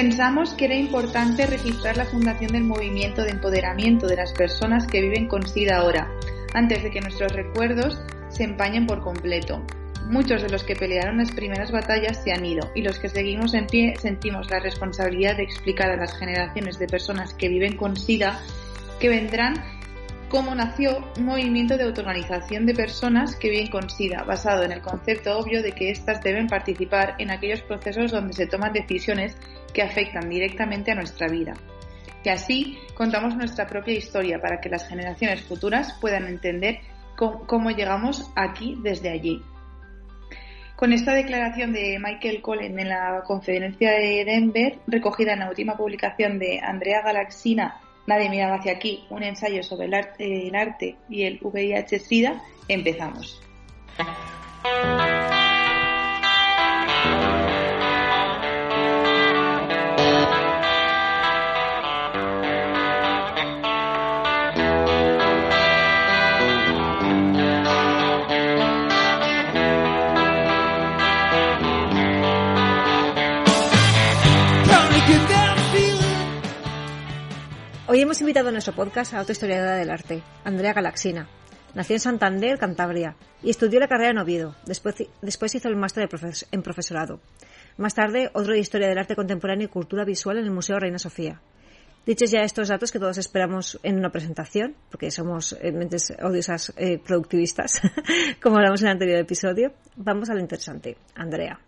Pensamos que era importante registrar la fundación del movimiento de empoderamiento de las personas que viven con SIDA ahora, antes de que nuestros recuerdos se empañen por completo. Muchos de los que pelearon las primeras batallas se han ido y los que seguimos en pie sentimos la responsabilidad de explicar a las generaciones de personas que viven con SIDA que vendrán cómo nació un movimiento de autoorganización de personas que viven con SIDA, basado en el concepto obvio de que éstas deben participar en aquellos procesos donde se toman decisiones que afectan directamente a nuestra vida. Y así contamos nuestra propia historia para que las generaciones futuras puedan entender cómo, llegamos aquí desde allí. Con esta declaración de Michael Cullen en la conferencia de Denver, recogida en la última publicación de Andrea Galaxina Nadie miraba hacia aquí, un ensayo sobre el arte, el arte y el VIH-Sida, empezamos. Hoy hemos invitado a nuestro podcast a otra historiadora del arte, Andrea Galaxina. Nació en Santander, Cantabria, y estudió la carrera en Oviedo. Después, después hizo el máster en profesorado. Más tarde, otro de Historia del Arte Contemporáneo y Cultura Visual en el Museo Reina Sofía. Dichos ya estos datos que todos esperamos en una presentación, porque somos eh, mentes odiosas eh, productivistas, como hablamos en el anterior episodio, vamos a lo interesante. Andrea.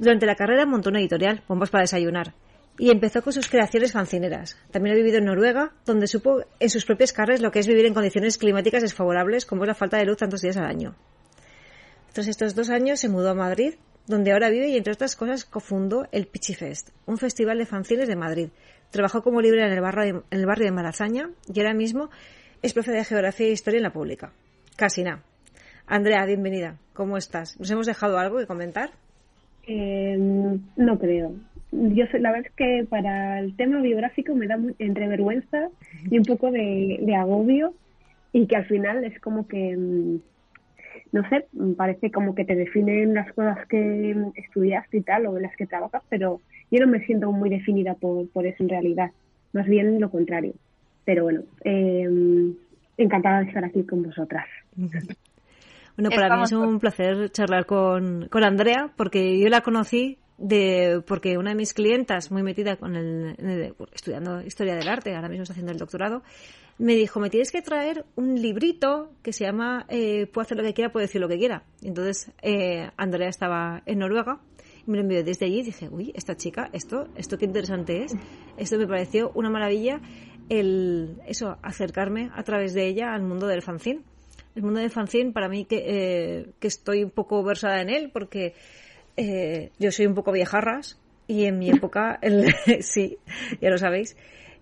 Durante la carrera montó una editorial, Bombas para Desayunar, y empezó con sus creaciones fancineras. También ha vivido en Noruega, donde supo en sus propias carnes lo que es vivir en condiciones climáticas desfavorables, como es la falta de luz tantos días al año. Tras estos dos años se mudó a Madrid, donde ahora vive y entre otras cosas cofundó el Pichifest, un festival de fanzines de Madrid. Trabajó como libre en el, barrio de, en el barrio de Malasaña y ahora mismo es profe de Geografía e Historia en la Pública. Casi nada. Andrea, bienvenida. ¿Cómo estás? ¿Nos hemos dejado algo que comentar? Eh, no creo yo sé, la verdad es que para el tema biográfico me da entre vergüenza y un poco de, agobio y que al final es como que, mm, no sé, parece como que te definen las cosas que estudiaste y tal o en las que trabajas, pero yo no me siento muy definida por, por eso en realidad, más bien lo contrario. Pero bueno, eh, encantada de estar aquí con vosotras. Bueno, para mí es un placer charlar con, con Andrea, porque yo la conocí de porque una de mis clientas muy metida con el, estudiando historia del arte ahora mismo está haciendo el doctorado me dijo me tienes que traer un librito que se llama eh, puedo hacer lo que quiera puedo decir lo que quiera entonces eh, Andrea estaba en Noruega y me lo envió desde allí. Y dije uy esta chica esto esto qué interesante es. Esto me pareció una maravilla el eso acercarme a través de ella al mundo del fanzine el mundo del fanzine para mí que, eh, que estoy un poco versada en él porque eh, yo soy un poco viejarras y en mi época, el, sí, ya lo sabéis,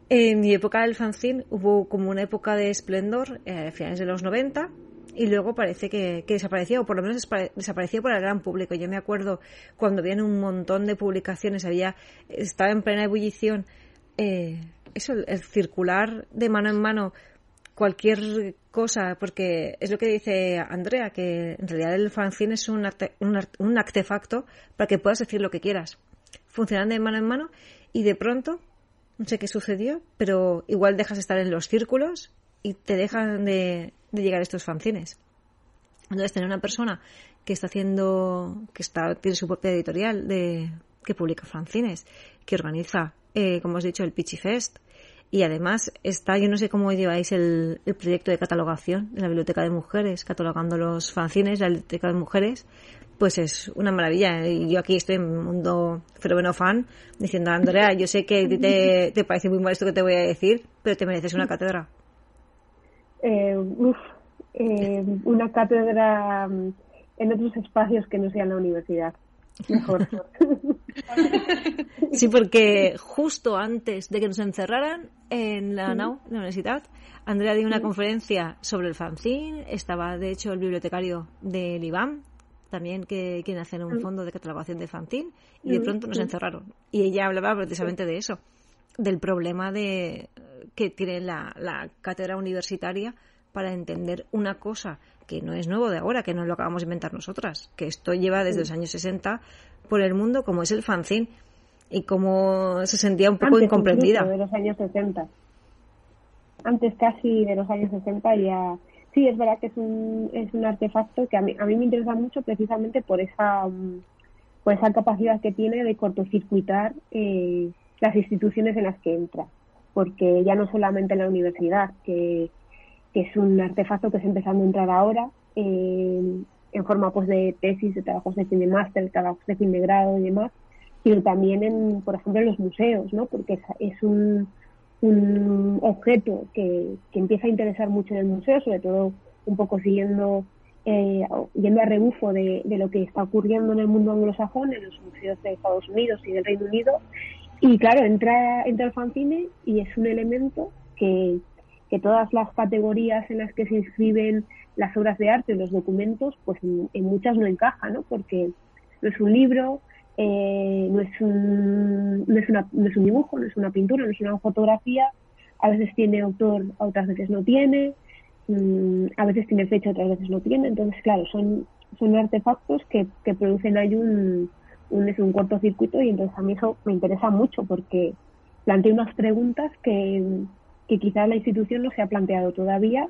en mi época del fanzine hubo como una época de esplendor eh, a finales de los 90 y luego parece que, desapareció, o por lo menos desapareció por el gran público. Yo me acuerdo cuando habían un montón de publicaciones, había estaba en plena ebullición eh, eso, el circular de mano en mano cualquier cosa, porque es lo que dice Andrea, que en realidad el fanzine es un, un, artefacto para que puedas decir lo que quieras. Funcionan de mano en mano y de pronto, no sé qué sucedió, pero igual dejas de estar en los círculos y te dejan de, llegar estos fanzines. Entonces, tener una persona que está haciendo, que está, tiene su propia editorial de, que publica fanzines, que organiza, eh, como he dicho, el Pitchy Fest, y además está, yo no sé cómo lleváis el, proyecto de catalogación de la Biblioteca de Mujeres, catalogando los fanzines, la Biblioteca de Mujeres, pues es una maravilla. Y yo aquí estoy en un mundo fenómeno fan diciendo, Andrea, yo sé que te, te parece muy mal esto que te voy a decir, pero te mereces una cátedra. Eh, eh, una cátedra mm, en otros espacios que no sean la universidad. Mejor. Sí, porque justo antes de que nos encerraran en la NAU, la universidad, Andrea dio una conferencia sobre el fanzine, estaba de hecho el bibliotecario del IBAM, también que quiere hacer un fondo de catalogación de fanzine, y de pronto nos encerraron. Y ella hablaba precisamente de eso, del problema de que tiene la, la cátedra universitaria para entender una cosa que no es nuevo de ahora, que no lo acabamos de inventar nosotras, que esto lleva desde los años 60 por el mundo, como es el fanzine, y como se sentía un poco incomprendida. de los años 60. Antes casi de los años 60 ya... Sí, es verdad que es un, es un artefacto que a mí, a mí me interesa mucho precisamente por esa, por esa capacidad que tiene de cortocircuitar eh, las instituciones en las que entra. Porque ya no solamente en la universidad, que que es un artefacto que está empezando a entrar ahora eh, en forma pues de tesis, de trabajos de fin de máster, de trabajos de fin de grado y demás, pero también en, por ejemplo, en los museos, ¿no? Porque es, un, un objeto que, que, empieza a interesar mucho en el museo, sobre todo un poco siguiendo, eh, yendo a rebufo de, de, lo que está ocurriendo en el mundo anglosajón, en los museos de Estados Unidos y del Reino Unido. Y claro, entra, entra el fanzine y es un elemento que, que todas las categorías en las que se inscriben las obras de arte, los documentos, pues en, muchas no encaja, ¿no? Porque no es un libro, eh, no, es un, no, es una, no es un dibujo, no es una pintura, no es una fotografía, a veces tiene autor, otras veces no tiene, mm, a veces tiene fecha, otras veces no tiene, entonces claro, son, son artefactos que, que producen ahí un, un, es un cortocircuito y entonces a mí eso me interesa mucho porque plantea unas preguntas que, que quizás la institución no se ha planteado todavía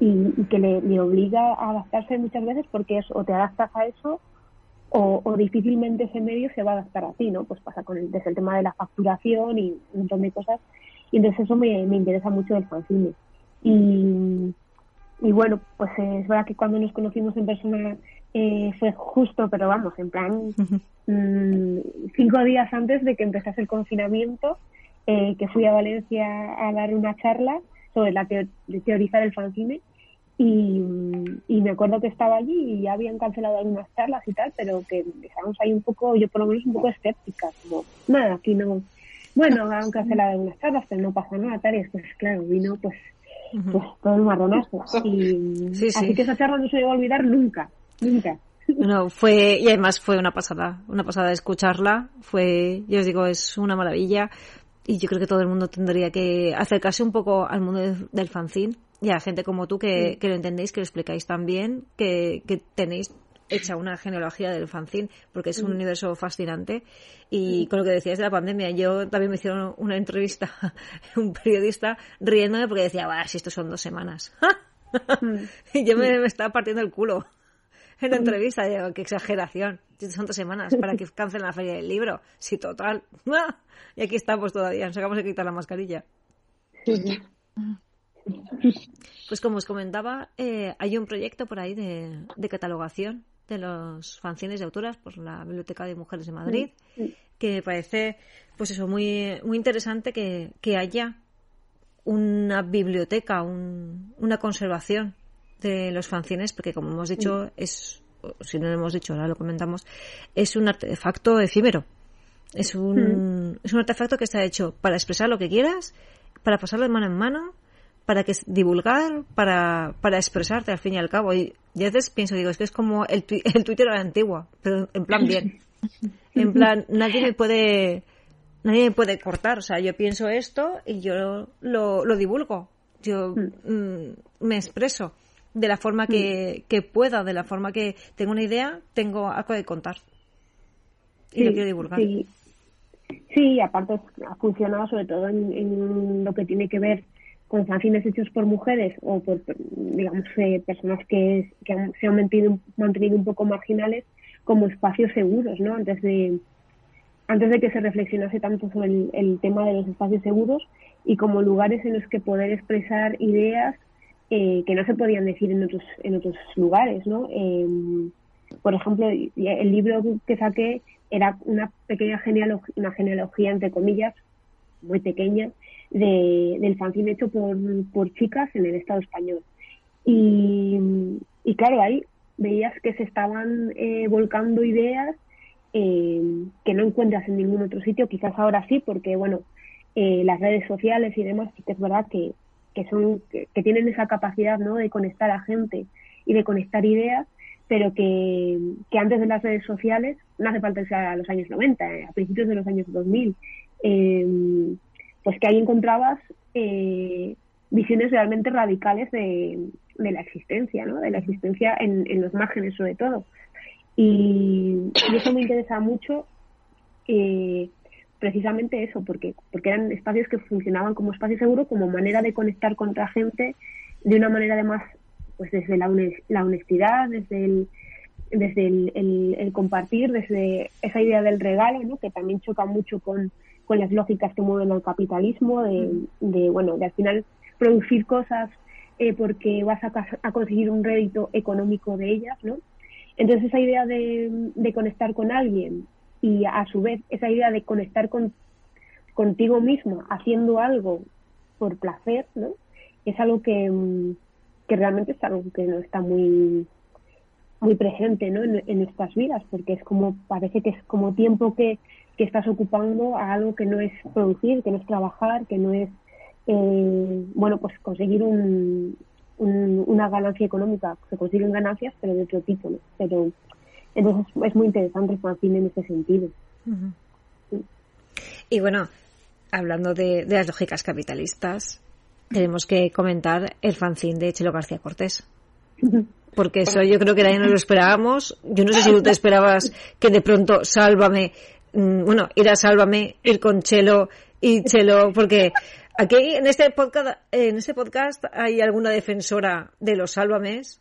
y, que le, obliga a adaptarse muchas veces porque es, o te adaptas a eso o, difícilmente ese medio se va a adaptar a ti, ¿no? Pues pasa con el, desde el tema de la facturación y un montón de cosas. Y entonces eso me, me interesa mucho del fanzine. Y, y bueno, pues es verdad que cuando nos conocimos en persona eh, fue justo, pero vamos, en plan, mm, cinco días antes de que empezase el confinamiento eh, que fui a Valencia a dar una charla sobre la teorizar el fanzine y, me acuerdo que estaba allí y ya habían cancelado algunas charlas y tal, pero que estábamos ahí un poco, yo por lo menos un poco escéptica, como, nada, aquí no, bueno, han cancelado algunas charlas, pero no pasa nada, tal, y después, claro, vino pues, pues todo el marronazo. Y, Así que esa charla no se me va a olvidar nunca, nunca. Bueno, fue, y además fue una pasada, una pasada de escucharla, fue, yo os digo, es una maravilla y yo creo que todo el mundo tendría que acercarse un poco al mundo del fanzine y a gente como tú que, lo entendéis, que lo explicáis también, que, que tenéis hecha una genealogía del fanzine, porque es un universo fascinante. Y con lo que decías de la pandemia, yo también me hicieron una entrevista, un periodista, riéndome porque decía, va, si esto son dos semanas. y yo me, me, estaba partiendo el culo en la entrevista, digo, qué exageración. Son dos semanas para que cancelen la feria del libro. Sí, total. Y aquí estamos todavía, nos acabamos de quitar la mascarilla. Pues como os comentaba, eh, hay un proyecto por ahí de, catalogación de los fanzines de autoras por la Biblioteca de Mujeres de Madrid, que me parece, pues eso, muy, muy interesante que, haya una biblioteca, una conservación de los fanzines, porque como hemos dicho, es, si no lo hemos dicho, ahora lo comentamos, es un artefacto efímero. Es un, es un artefacto que está hecho para expresar lo que quieras, para pasarlo de mano en mano, para que divulgar, para, para expresarte al fin y al cabo. Y, a veces pienso, digo, es que es como el, el Twitter de la antigua, pero en plan bien. En plan, nadie me puede, nadie me puede cortar. O sea, yo pienso esto y yo lo, lo divulgo. Yo mm, me expreso de la forma que, que, pueda, de la forma que tengo una idea, tengo algo de contar. Y lo quiero divulgar. Sí. sí, aparte ha funcionado sobre todo en, lo que tiene que ver con fanzines hechos por mujeres o por, digamos, eh, personas que, se han mantenido, mantenido un poco marginales como espacios seguros, ¿no? Antes de, antes de que se reflexionase tanto sobre el, el tema de los espacios seguros y como lugares en los que poder expresar ideas eh, que no se podían decir en otros, en otros lugares, ¿no? Em, por ejemplo, el libro que saqué era una pequeña genealogía, una genealogía, entre comillas, muy pequeña, de, del fanzine hecho por, por chicas en el Estado español. Y, y claro, ahí veías que se estaban eh, volcando ideas eh, que no encuentras en ningún otro sitio, quizás ahora sí, porque bueno, eh, las redes sociales y demás sí que es verdad que, que son que, tienen esa capacidad ¿no? de conectar a gente y de conectar ideas, pero que, que antes de las redes sociales, no hace falta que a los años 90, a principios de los años 2000, pues que ahí encontrabas visiones realmente radicales de, de la existencia, ¿no? De la existencia en, en los márgenes sobre todo. Y, eso me interesa mucho, eh, precisamente eso, porque, porque eran espacios que funcionaban como espacio seguro, como manera de conectar con otra gente, de una manera además, pues desde la, la honestidad, desde el desde el, el, compartir, desde esa idea del regalo, ¿no? que también choca mucho con, con las lógicas que mueven al capitalismo, de, de, bueno, de al final producir cosas eh, porque vas a, conseguir un rédito económico de ellas, ¿no? Entonces esa idea de, conectar con alguien y a su vez esa idea de conectar con, contigo mismo haciendo algo por placer, ¿no? Es algo que, mm, que realmente es algo que no está muy muy presente ¿no? en, en, nuestras vidas, porque es como, parece que es como tiempo que, que estás ocupando a algo que no es producir, que no es trabajar, que no es eh, bueno, pues conseguir un, una ganancia económica. Se consiguen ganancias, pero de otro tipo, ¿no? Pero entonces es muy interesante el fanzine en ese sentido. Y bueno, hablando de, las lógicas capitalistas, tenemos que comentar el fanzine de Chelo García Cortés. Porque eso yo creo que nadie nos lo esperábamos. Yo no sé si tú te esperabas que de pronto Sálvame, mm, bueno, ir a Sálvame, ir con Chelo y Chelo, porque Aquí en este podcast, en este podcast hay alguna defensora de los sálvames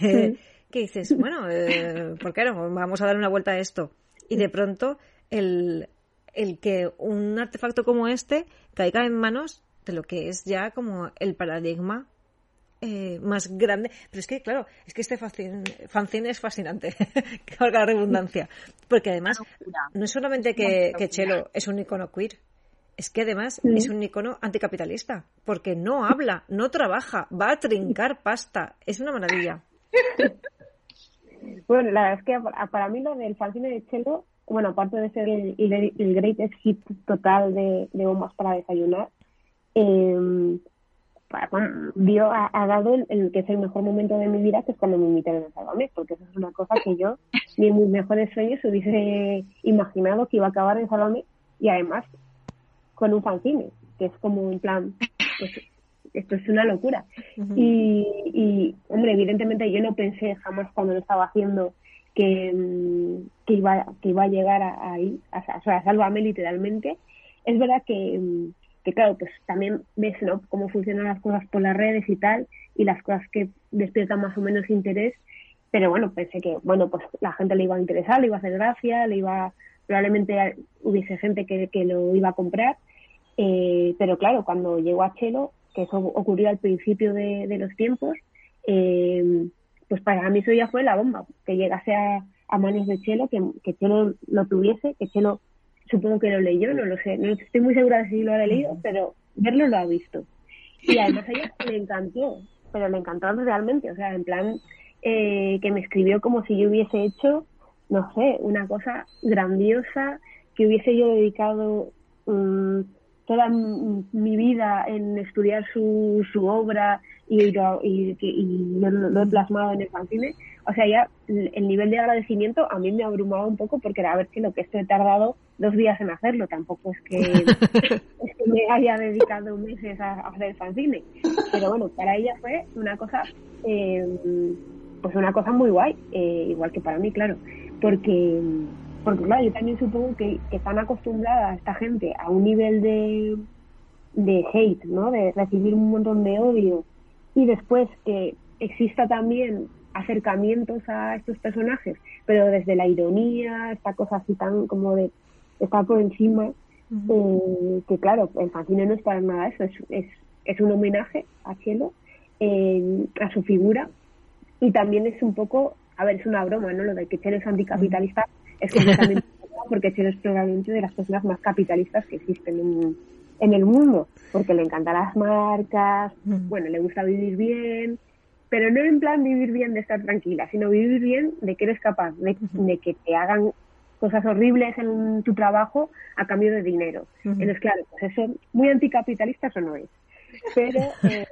que, dices, bueno, eh, ¿por qué no? Vamos a dar una vuelta a esto. Y de pronto el, el que un artefacto como este caiga en manos de lo que es ya como el paradigma eh, más grande. Pero es que, claro, es que este fanzine, es fascinante, que valga la redundancia. Porque además, no es solamente que, que Chelo es un icono queer, es que además es un icono anticapitalista, porque no habla, no trabaja, va a trincar pasta. Es una maravilla. Bueno, la verdad es que para mí lo del fanzine de Chelo, bueno, aparte de ser el, el, greatest hit total de, bombas para desayunar, eh, dio, ha, dado el, que es el mejor momento de mi vida, que es cuando me invitaron a Salvame, porque eso es una cosa que yo ni en mis mejores sueños hubiese imaginado que iba a acabar en Salvame y además con un fanzine, que es como un plan, pues esto es una locura. y, y, hombre, evidentemente yo no pensé jamás cuando lo estaba haciendo que, mm, que, iba, que iba a llegar a, ahí, o sea, a Sálvame literalmente. Es verdad que, mm, que, claro, pues también ves ¿no? cómo funcionan las cosas por las redes y tal, y las cosas que despiertan más o menos interés, pero bueno, pensé que, bueno, pues la gente le iba a interesar, le iba a hacer gracia, le iba, probablemente hubiese gente que, que lo iba a comprar, eh, pero claro, cuando llegó a Chelo, que eso ocurrió al principio de, los tiempos, eh, pues para mí eso ya fue la bomba, que llegase a, manos de Chelo, que, que, Chelo lo tuviese, que Chelo supongo que lo leyó, no lo sé, no estoy muy segura de si lo ha leído, pero verlo lo ha visto. Y además a ella le encantó, pero le encantó realmente, o sea, en plan eh, que me escribió como si yo hubiese hecho, no sé, una cosa grandiosa, que hubiese yo dedicado... Um, toda mi vida en estudiar su, su obra y, lo, y, lo, he plasmado en el fanzine, o sea, ya el nivel de agradecimiento a mí me abrumaba un poco porque era a ver que lo que esto he tardado dos días en hacerlo, tampoco es que, es que me haya dedicado meses a, hacer el fanzine, pero bueno, para ella fue una cosa, eh, pues una cosa muy guay, eh, igual que para mí, claro, porque porque claro, yo también supongo que, están acostumbradas esta gente a un nivel de, de hate, ¿no? De recibir un montón de odio y después que exista también acercamientos a estos personajes, pero desde la ironía, esta cosa así tan como de estar por encima, eh, que claro, el fanzine no es para nada eso, es, es, es un homenaje a Cielo, eh, a su figura, y también es un poco a ver, es una broma, ¿no? Lo de que Chelo es anticapitalista es completamente porque Chelo es probablemente de las personas más capitalistas que existen en, en el mundo, porque le encantan las marcas, bueno, le gusta vivir bien, pero no en plan vivir bien de estar tranquila, sino vivir bien de que eres capaz de, que te hagan cosas horribles en tu trabajo a cambio de dinero. Entonces, claro, pues eso, muy anticapitalista eso no es. Pero eh,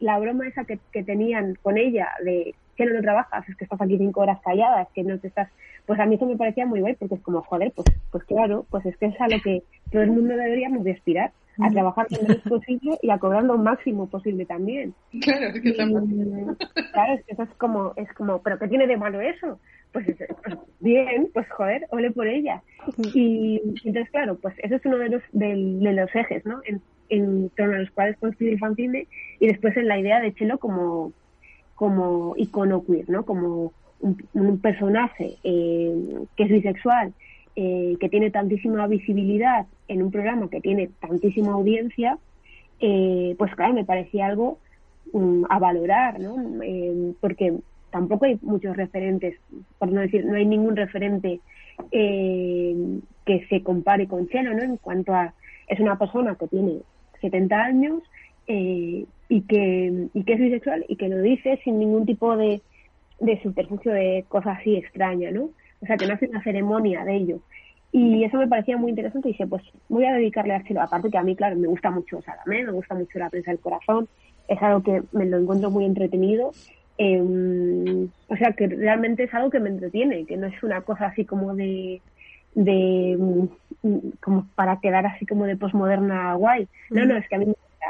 la broma esa que, que tenían con ella de que no lo trabajas, es que estás aquí cinco horas callada, es que no te estás pues a mí eso me parecía muy guay porque es como, joder, pues, pues claro, pues es que es a lo que todo el mundo deberíamos de aspirar, a trabajar lo menos posible y a cobrar lo máximo posible también. Claro, es que, claro, es que eso es como, es como, ¿pero qué tiene de malo eso? Pues, pues bien, pues joder, ole por ella. Y entonces, claro, pues eso es uno de los, de, los ejes, ¿no? En, en torno a los cuales construir el fanzine y después en la idea de Chelo como, como icono queer, ¿no? Como un, personaje eh, que es bisexual, eh, que tiene tantísima visibilidad en un programa que tiene tantísima audiencia, eh, pues claro, me parecía algo mm, a valorar, ¿no? porque tampoco hay muchos referentes, por no decir, no hay ningún referente que se compare con Chelo, ¿no? En cuanto a, es una persona que tiene 70 años y, que, y que es bisexual y que lo dice sin ningún tipo de, de subterfugio de cosas así extrañas, ¿no? O sea, que no hace una ceremonia de ello. Y eso me parecía muy interesante y dije, pues voy a dedicarle a Chelo. Aparte que a mí, claro, me gusta mucho Salamé, me gusta mucho la prensa del corazón, es algo que me lo encuentro muy entretenido. Em, o sea, que realmente es algo que me entretiene, que no es una cosa así como de, de mm, como para quedar así como de posmoderna guay. No, no, es que a mí,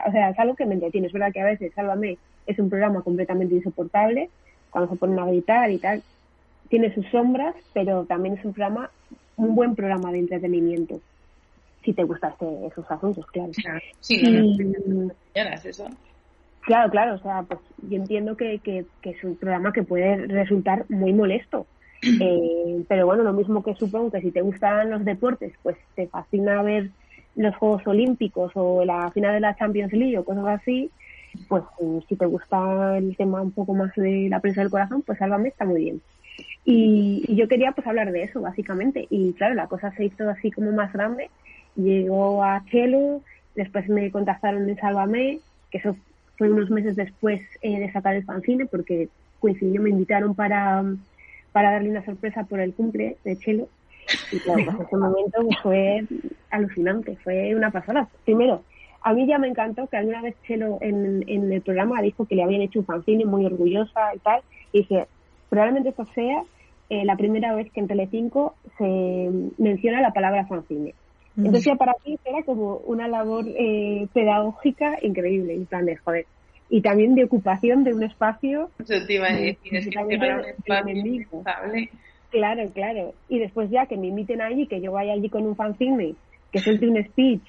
o sea, es algo que me entretiene. Es verdad que a veces Sálvame es un programa completamente insoportable, cuando se ponen a gritar y tal. Tiene sus sombras, pero también es un programa, un buen programa de entretenimiento. Si te gustan este, esos asuntos, claro. Sí, no, eso. Claro, claro, o sea, pues yo entiendo que, que, es un programa que puede resultar muy molesto. Eh, pero bueno, lo mismo que supongo que si te gustan los deportes, pues te fascina ver los Juegos Olímpicos o la final de la Champions League o cosas así, pues eh, si te gusta el tema un poco más de la prensa del corazón, pues Sálvame está muy bien. Y, yo quería pues hablar de eso, básicamente. Y claro, la cosa se hizo así como más grande. Llegó a Chelo, después me contactaron en Sálvame, que eso fue unos meses después eh, de sacar el fanzine, porque coincidió, me invitaron para, para darle una sorpresa por el cumple de Chelo. Y claro, pues ese momento fue alucinante, fue una pasada. Primero, a mí ya me encantó que alguna vez Chelo en, en el programa dijo que le habían hecho un fanzine muy orgullosa y tal. Y dije, probablemente esto sea eh, la primera vez que en Telecinco se menciona la palabra fanzine. Mm. Entonces ya para mí era como una labor eh, pedagógica increíble, en plan de joder. Y también de ocupación de un espacio. Eso te iba a decir, es que Claro, claro. Y después ya que me inviten allí, que yo vaya allí con un fanzine, que suelte un speech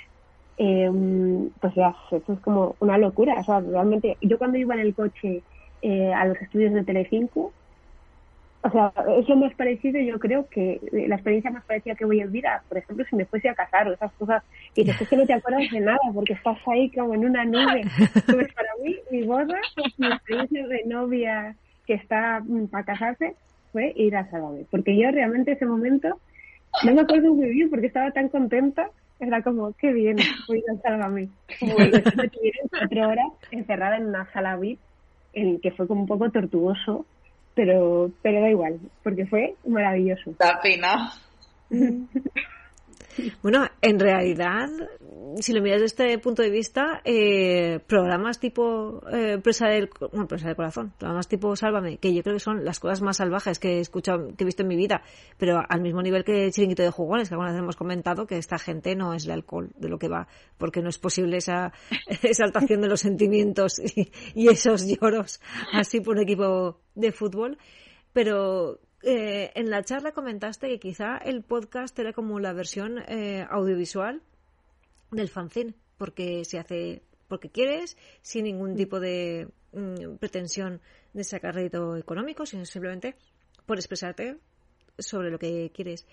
eh, pues ya, eso es como una locura. O sea, realmente, yo cuando iba en el coche eh, a los estudios de Telecinco, o sea, es lo más parecido, yo creo que la experiencia más parecida que voy a vivir, por ejemplo, si me fuese a casar o esas cosas, y es que no te acuerdas de nada porque estás ahí como en una nube. Pues para mí, mi boda, mi experiencia de novia que está mm, para casarse, fue ir a Salvador. Porque yo realmente ese momento no me acuerdo muy bien porque estaba tan contenta era como, qué bien, voy a Sálvame. cuatro horas encerrada en una sala VIP, en que fue como un poco tortuoso, pero, pero da igual, porque fue maravilloso. Da pena. Bueno, en realidad, si lo miras desde este punto de vista, eh, programas tipo eh, presa del, bueno, presa del corazón, programas tipo Sálvame, que yo creo que son las cosas más salvajes que he escuchado, que he visto en mi vida, pero al mismo nivel que Chiringuito de Jugones, que alguna vez hemos comentado que esta gente no es el alcohol de lo que va, porque no es posible esa exaltación de los sentimientos y, y esos lloros así por un equipo de fútbol, pero eh, en la charla comentaste que quizá el podcast era como la versión eh, audiovisual del fanzine, porque se hace porque quieres, sin ningún tipo de mm, pretensión de sacar rédito económico, sino simplemente por expresarte sobre lo que quieres.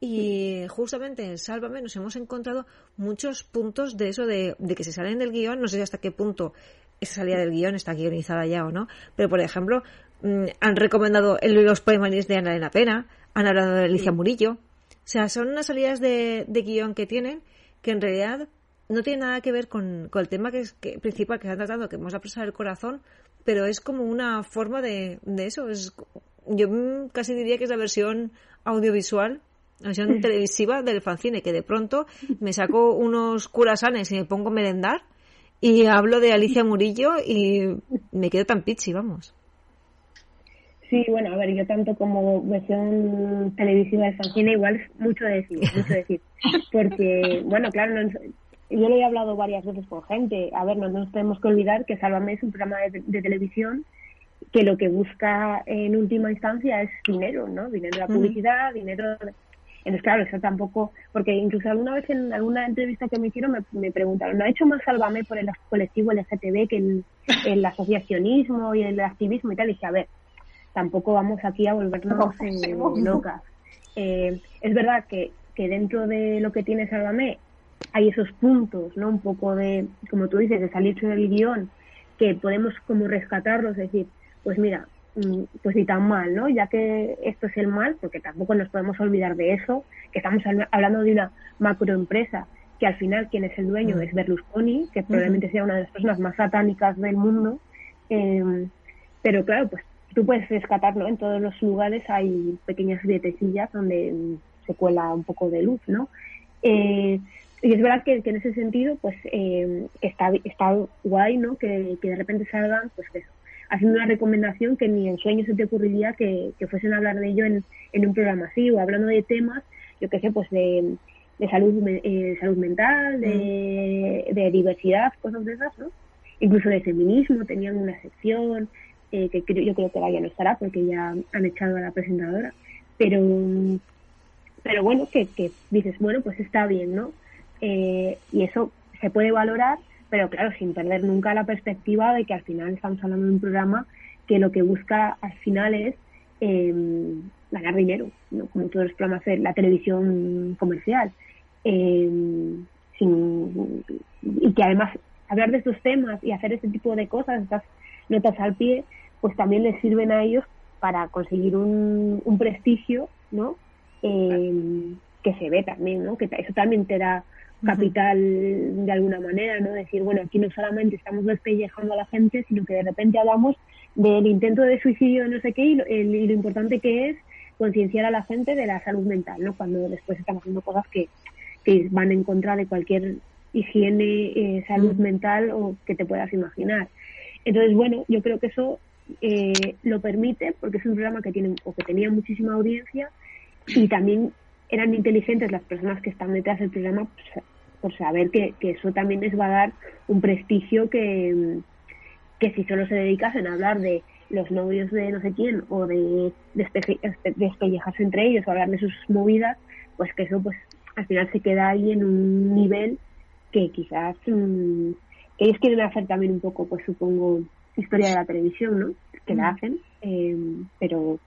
Y justamente en Sálvame nos hemos encontrado muchos puntos de eso de, de, que se salen del guion, no sé hasta qué punto esa salida del guion está guionizada ya o no, pero por ejemplo, han recomendado los poemarios de Ana Elena Pena, han hablado de Alicia Murillo. O sea, son unas salidas de, de guion que tienen que en realidad no tiene nada que ver con, el tema que es que, principal que están tratando, que hemos apresado el corazón, pero es como una forma de, de eso. Es, yo casi diría que es la versión audiovisual, la versión televisiva del fanzine, que de pronto me saco unos curasanes y me pongo a merendar y hablo de Alicia Murillo y me quedo tan pichi, vamos. Sí, bueno, a ver, yo tanto como versión televisiva del fanzine igual es mucho decir, mucho decir. Porque, bueno, claro, no, yo lo he hablado varias veces con gente. A ver, no nos tenemos que olvidar que Sálvame es un programa de, televisión que lo que busca en última instancia es dinero, ¿no? Dinero de la publicidad, dinero... Entonces, claro, eso tampoco... Porque incluso alguna vez en alguna entrevista que me hicieron me, preguntaron, ¿no ha hecho más Sálvame por el colectivo LGTB que el, el asociacionismo y el activismo y tal? Y dije, a ver, tampoco vamos aquí a volvernos locas. Eh, es verdad que, que dentro de lo que tiene Sálvame hay esos puntos, ¿no? Un poco de, como tú dices, de salirse del guion, que podemos como rescatarlos, decir, pues mira, mm, pues ni tan mal, ¿no? Ya que esto es el mal, porque tampoco nos podemos olvidar de eso, que estamos hablando de una macroempresa, que al final quien es el dueño es Berlusconi, que probablemente sea una de las personas más satánicas del mundo, em, pero claro, pues tú puedes rescatar, ¿no? En todos los lugares hay pequeñas grietecillas donde se cuela un poco de luz, ¿no? Eh, y es verdad que, en ese sentido, pues eh, está, está guay, ¿no? Que, de repente salgan, pues eso, haciendo una recomendación que ni en sueños se te ocurriría que, fuesen a hablar de ello en, en un programa así, o hablando de temas, yo qué sé, pues de, de salud, eh, salud mental, de, de, diversidad, cosas de esas, ¿no? Incluso de feminismo, tenían una sección, eh, que yo creo que ya no estará porque ya han echado a la presentadora, pero, pero bueno, que, dices, bueno, pues está bien, ¿no? Eh, y eso se puede valorar, pero claro, sin perder nunca la perspectiva de que al final estamos hablando de un programa que lo que busca al final es em, ganar dinero, ¿no? como todos los programas de la televisión comercial. Em, y que además hablar de estos temas y hacer este tipo de cosas, estas notas al pie, pues también les sirven a ellos para conseguir un, un prestigio, ¿no? Em, que se ve también, ¿no? Que eso también te da capital de alguna manera, ¿no? Decir, bueno, aquí no solamente estamos despellejando a la gente, sino que de repente hablamos del intento de suicidio de no sé qué y lo, importante que es concienciar a la gente de la salud mental, ¿no? Cuando después estamos haciendo cosas que, que van en contra de cualquier higiene, eh, salud mental o que te puedas imaginar. Entonces, bueno, yo creo que eso eh, lo permite porque es un programa que tiene o que tenía muchísima audiencia y también eran inteligentes las personas que están detrás del programa por saber que, eso también les va a dar un prestigio que, que si solo se dedicasen a hablar de los novios de no sé quién o de despellejarse entre ellos o hablar de sus movidas, pues que eso pues al final se queda ahí en un nivel que quizás mm, ellos quieren hacer también un poco, pues supongo, historia de la televisión, ¿no? Que la mm. hacen, eh, pero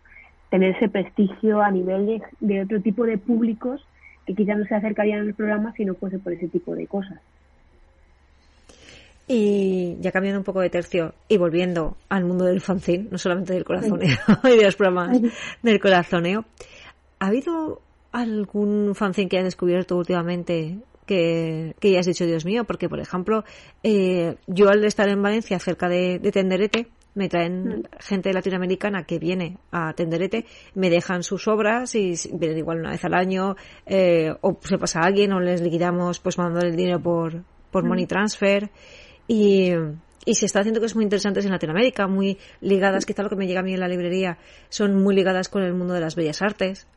tener ese prestigio a nivel de, de otro tipo de públicos que quizás no se acercarían al programa si no fuese por ese tipo de cosas. Y ya cambiando un poco de tercio y volviendo al mundo del fanzine, no solamente del corazoneo y de los programas del corazoneo, ¿ha habido algún fanzine que hayas descubierto últimamente que, que hayas dicho, Dios mío? Porque, por ejemplo, eh, yo al estar en Valencia, cerca de Tenderete, me traen mm. gente latinoamericana que viene a Tenderete, me dejan sus obras y vienen igual una vez al año, eh, o se pasa a alguien, o les liquidamos pues mandando el dinero por, por mm. money transfer. Y, y se está haciendo cosas muy interesantes en Latinoamérica, muy ligadas, quizá lo que me llega a mí en la librería, son muy ligadas con el mundo de las bellas artes.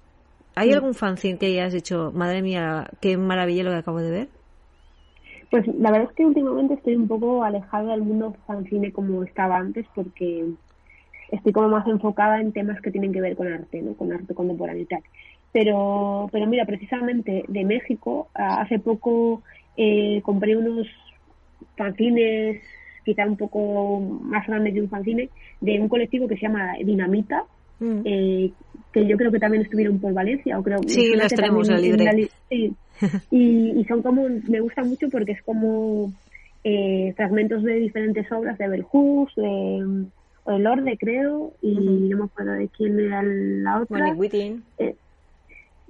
¿Hay algún fanzine que hayas dicho, madre mía, qué maravilla lo que acabo de ver? Pues la verdad es que últimamente estoy un poco alejada del mundo fanzine como estaba antes porque estoy como más enfocada en temas que tienen que ver con arte, ¿no? Con arte contemporáneo y tal. Pero, pero mira, precisamente de México, hace poco eh, compré unos fanzines quizá un poco más grandes de un fanzine de un colectivo que se llama Dinamita, mm. eh, que yo creo que también estuvieron por Valencia. O creo, sí, las tenemos en, libre. y, son como, me gusta mucho porque es como eh, fragmentos de diferentes obras de Hooks, de, o el Orde, creo, y no me acuerdo de quién era la otra. Eh,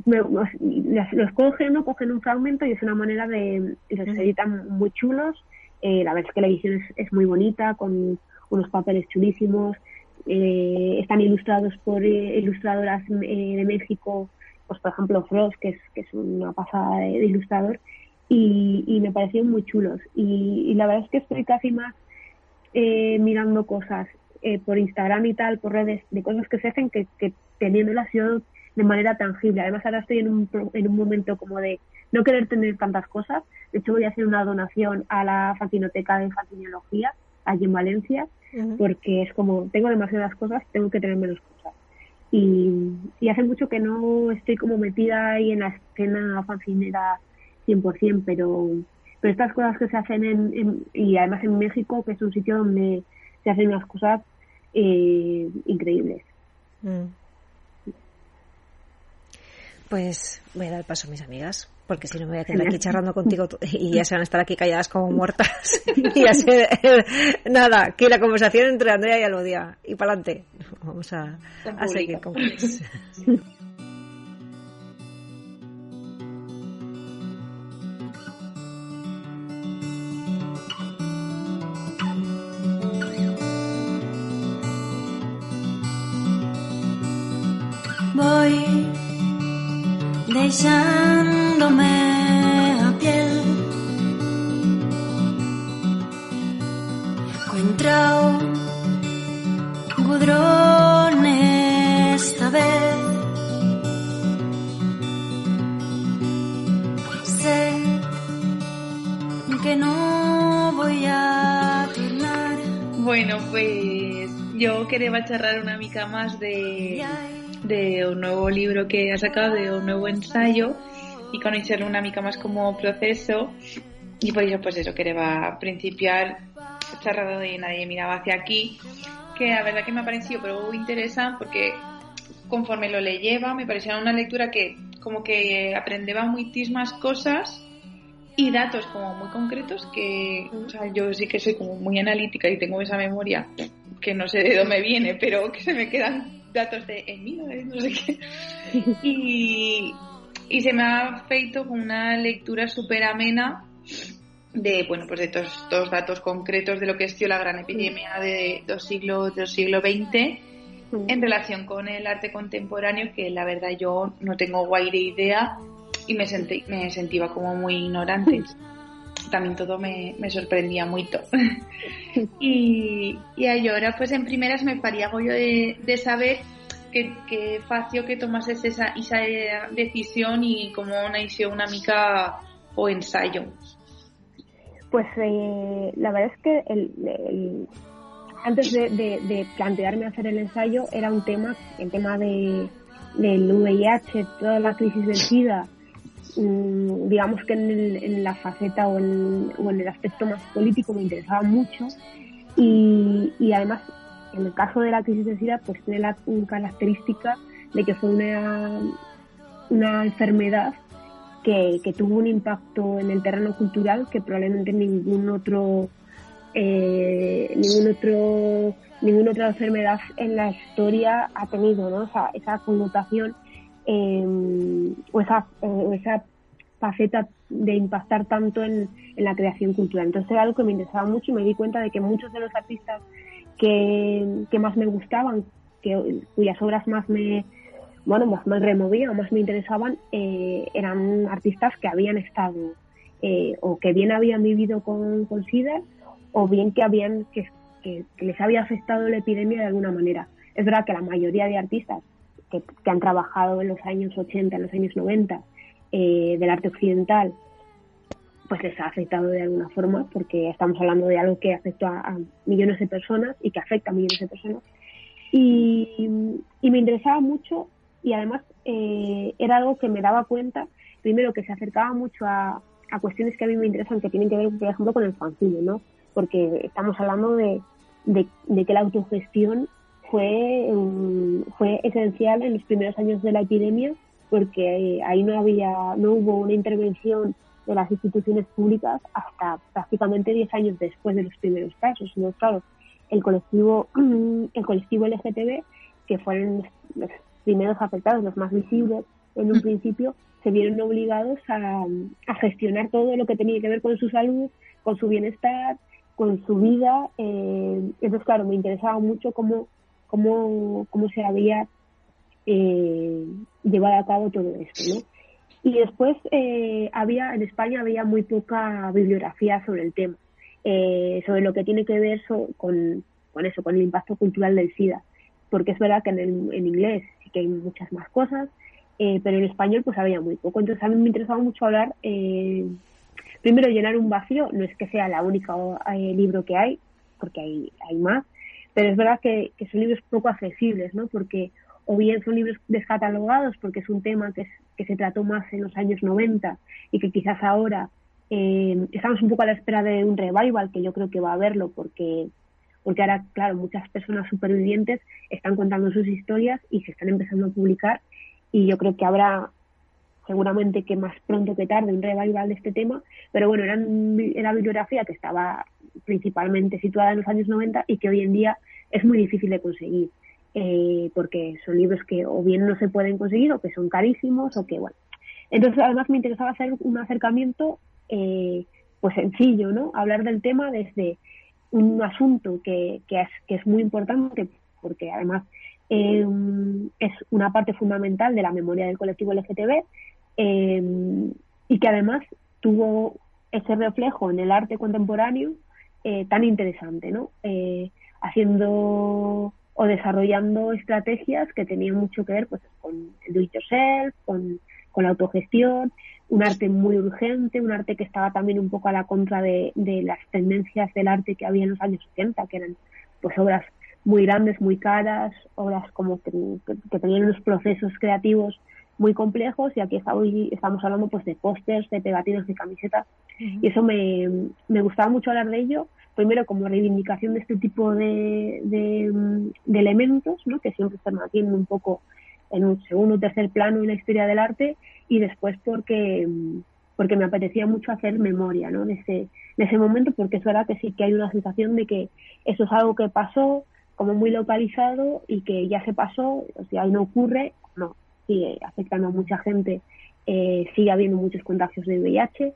los, cogen, ¿no? cogen un fragmento y es una manera de. los editan muy chulos. Eh, la verdad es que la edición es, es muy bonita, con unos papeles chulísimos. Eh, están ilustrados por eh, ilustradoras eh, de México, pues por ejemplo Frost, que es, que es una pasada de, ilustrador, y, y, me parecieron muy chulos. Y, la verdad es que estoy casi más mirando cosas por Instagram y tal, por redes, de cosas que se hacen que, que teniéndolas yo de manera tangible. Además ahora estoy en un, en un momento como de no querer tener tantas cosas. De hecho voy a hacer una donación a la Fantinoteca de Fantinología allí en Valencia porque es como, tengo demasiadas cosas, tengo que tener menos cosas. Y, y hace mucho que no estoy como metida ahí en la escena fancinera 100%, pero, pero estas cosas que se hacen en, y además en México, que es un sitio donde se hacen unas cosas eh, increíbles. Mm. Pues voy a dar paso a mis amigas porque si no me voy a quedar aquí charlando contigo y ya se van a estar aquí calladas como muertas. y así, nada, que la conversación entre Andrea y Alodia. Y para adelante. Vamos a, a seguir con charlar una mica más de de un nuevo libro que ha sacado, de un nuevo ensayo y conocerlo una mica más como proceso. Y por eso pues eso quería principiar charlando y nadie miraba hacia aquí que la verdad que me ha parecido pero interesante porque conforme lo le lleva me parecía una lectura que como que aprendeba muchísimas cosas y datos como muy concretos que o sea, yo sí que soy como muy analítica y tengo esa memoria que no sé de dónde viene pero que se me quedan datos de en mí, no sé qué. Y, y se me ha feito una lectura súper amena de bueno pues de todos estos datos concretos de lo que es la gran epidemia de dos siglos del siglo XX en relación con el arte contemporáneo que la verdad yo no tengo guaire idea y me sentí me sentía como muy ignorante también todo me, me sorprendía mucho. y, y ahora pues en primeras me paría yo de, de saber que, que facio que tomases esa, esa decisión y como una hizo una mica o ensayo. Pues eh, la verdad es que el, antes de, de, de, plantearme hacer el ensayo era un tema, el tema de, del VIH, toda la crisis del SIDA, digamos que en, la faceta o en, el aspecto más político me interesaba mucho y, además en el caso de la crisis de SIDA pues tiene la característica de que fue una, una enfermedad que, tuvo un impacto en el terreno cultural que probablemente ningún otro eh, ningún otro ninguna otra enfermedad en la historia ha tenido ¿no? esa connotación eh, o, esa, esa faceta de impactar tanto en, la creación cultural. Entonces era algo que me interesaba mucho y me di cuenta de que muchos de los artistas que, más me gustaban, que, cuyas obras más me, bueno, más me removían, más me interesaban, eh, eran artistas que habían estado eh, o que bien habían vivido con, con SIDA o bien que habían que, que, les había afectado la epidemia de alguna manera. Es verdad que la mayoría de artistas que, han trabajado en los años 80, en los años 90 eh, del arte occidental, pues les ha afectado de alguna forma, porque estamos hablando de algo que afectó a, millones de personas y que afecta a millones de personas. Y, me interesaba mucho y además eh, era algo que me daba cuenta, primero que se acercaba mucho a, cuestiones que a mí me interesan, que tienen que ver, por ejemplo, con el fanzine, ¿no? Porque estamos hablando de, de que la autogestión fue, fue esencial en los primeros años de la epidemia porque ahí no había, no hubo una intervención de las instituciones públicas hasta prácticamente 10 años después de los primeros casos. ¿no? Claro, el colectivo, el colectivo LGTB, que fueron los primeros afectados, los más visibles en un principio, se vieron obligados a, gestionar todo lo que tenía que ver con su salud, con su bienestar, con su vida. Eh, entonces, claro, me interesaba mucho cómo, cómo, cómo se había eh, llevado a cabo todo esto, ¿no? Y después eh, había en España había muy poca bibliografía sobre el tema, eh, sobre lo que tiene que ver con, con, eso, con el impacto cultural del SIDA, porque es verdad que en, en inglés sí que hay muchas más cosas, eh, pero en español pues había muy poco. Entonces a mí me interesaba mucho hablar, primero llenar un vacío, no es que sea la única libro que hay, porque hay, hay más, pero es verdad que, son libros poco accesibles, ¿no? Porque o bien son libros descatalogados porque es un tema que, que se trató más en los años 90 y que quizás ahora estamos un poco a la espera de un revival, que yo creo que va a haberlo porque porque ahora, claro, muchas personas supervivientes están contando sus historias y se están empezando a publicar y yo creo que habrá seguramente que más pronto que tarde un revival de este tema, pero bueno, era, era bibliografía que estaba principalmente situada en los años 90 y que hoy en día es muy difícil de conseguir, eh, porque son libros que o bien no se pueden conseguir o que son carísimos o que, bueno. Entonces, además me interesaba hacer un acercamiento eh, pues sencillo, ¿no? Hablar del tema desde un asunto que, que, es, muy importante, porque además eh, es una parte fundamental de la memoria del colectivo LGTB eh, y que además tuvo ese reflejo en el arte contemporáneo eh, tan interesante, ¿no? haciendo o desarrollando estrategias que tenían mucho que ver pues, con el do it yourself, con, la autogestión, un arte muy urgente, un arte que estaba también un poco a la contra de, de las tendencias del arte que había en los años 80, que eran pues obras muy grandes, muy caras, obras como que, tenían unos procesos creativos muy complejos y aquí estamos hablando pues de pósters, de pegatinas, de camisetas y eso me, me gustaba mucho hablar de ello, primero como reivindicación de este tipo de, de, elementos, ¿no? que siempre se mantienen un poco en un segundo o tercer plano en la historia del arte y después porque porque me apetecía mucho hacer memoria ¿no? de, ese, de ese momento porque es verdad que sí que hay una sensación de que eso es algo que pasó, como muy localizado y que ya se pasó, o sea, ahí no ocurre, no, sigue afectando a mucha gente, eh, sigue habiendo muchos contagios de VIH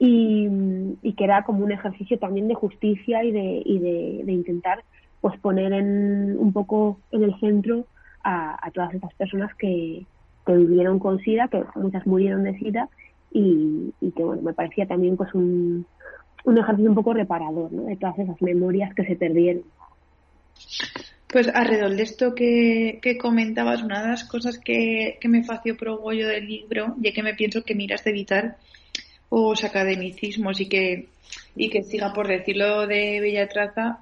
y, que era como un ejercicio también de justicia y de, y de, intentar pues poner en, un poco en el centro a, todas estas personas que, que, vivieron con SIDA, que muchas murieron de SIDA y, que bueno, me parecía también pues un, un ejercicio un poco reparador de todas esas memorias que se perdieron. Pues alrededor de esto que, comentabas, una de las cosas que, me fació progollo del libro, ya que me pienso que miras de evitar os academicismos y que, y que siga, por decirlo de Bella Traza,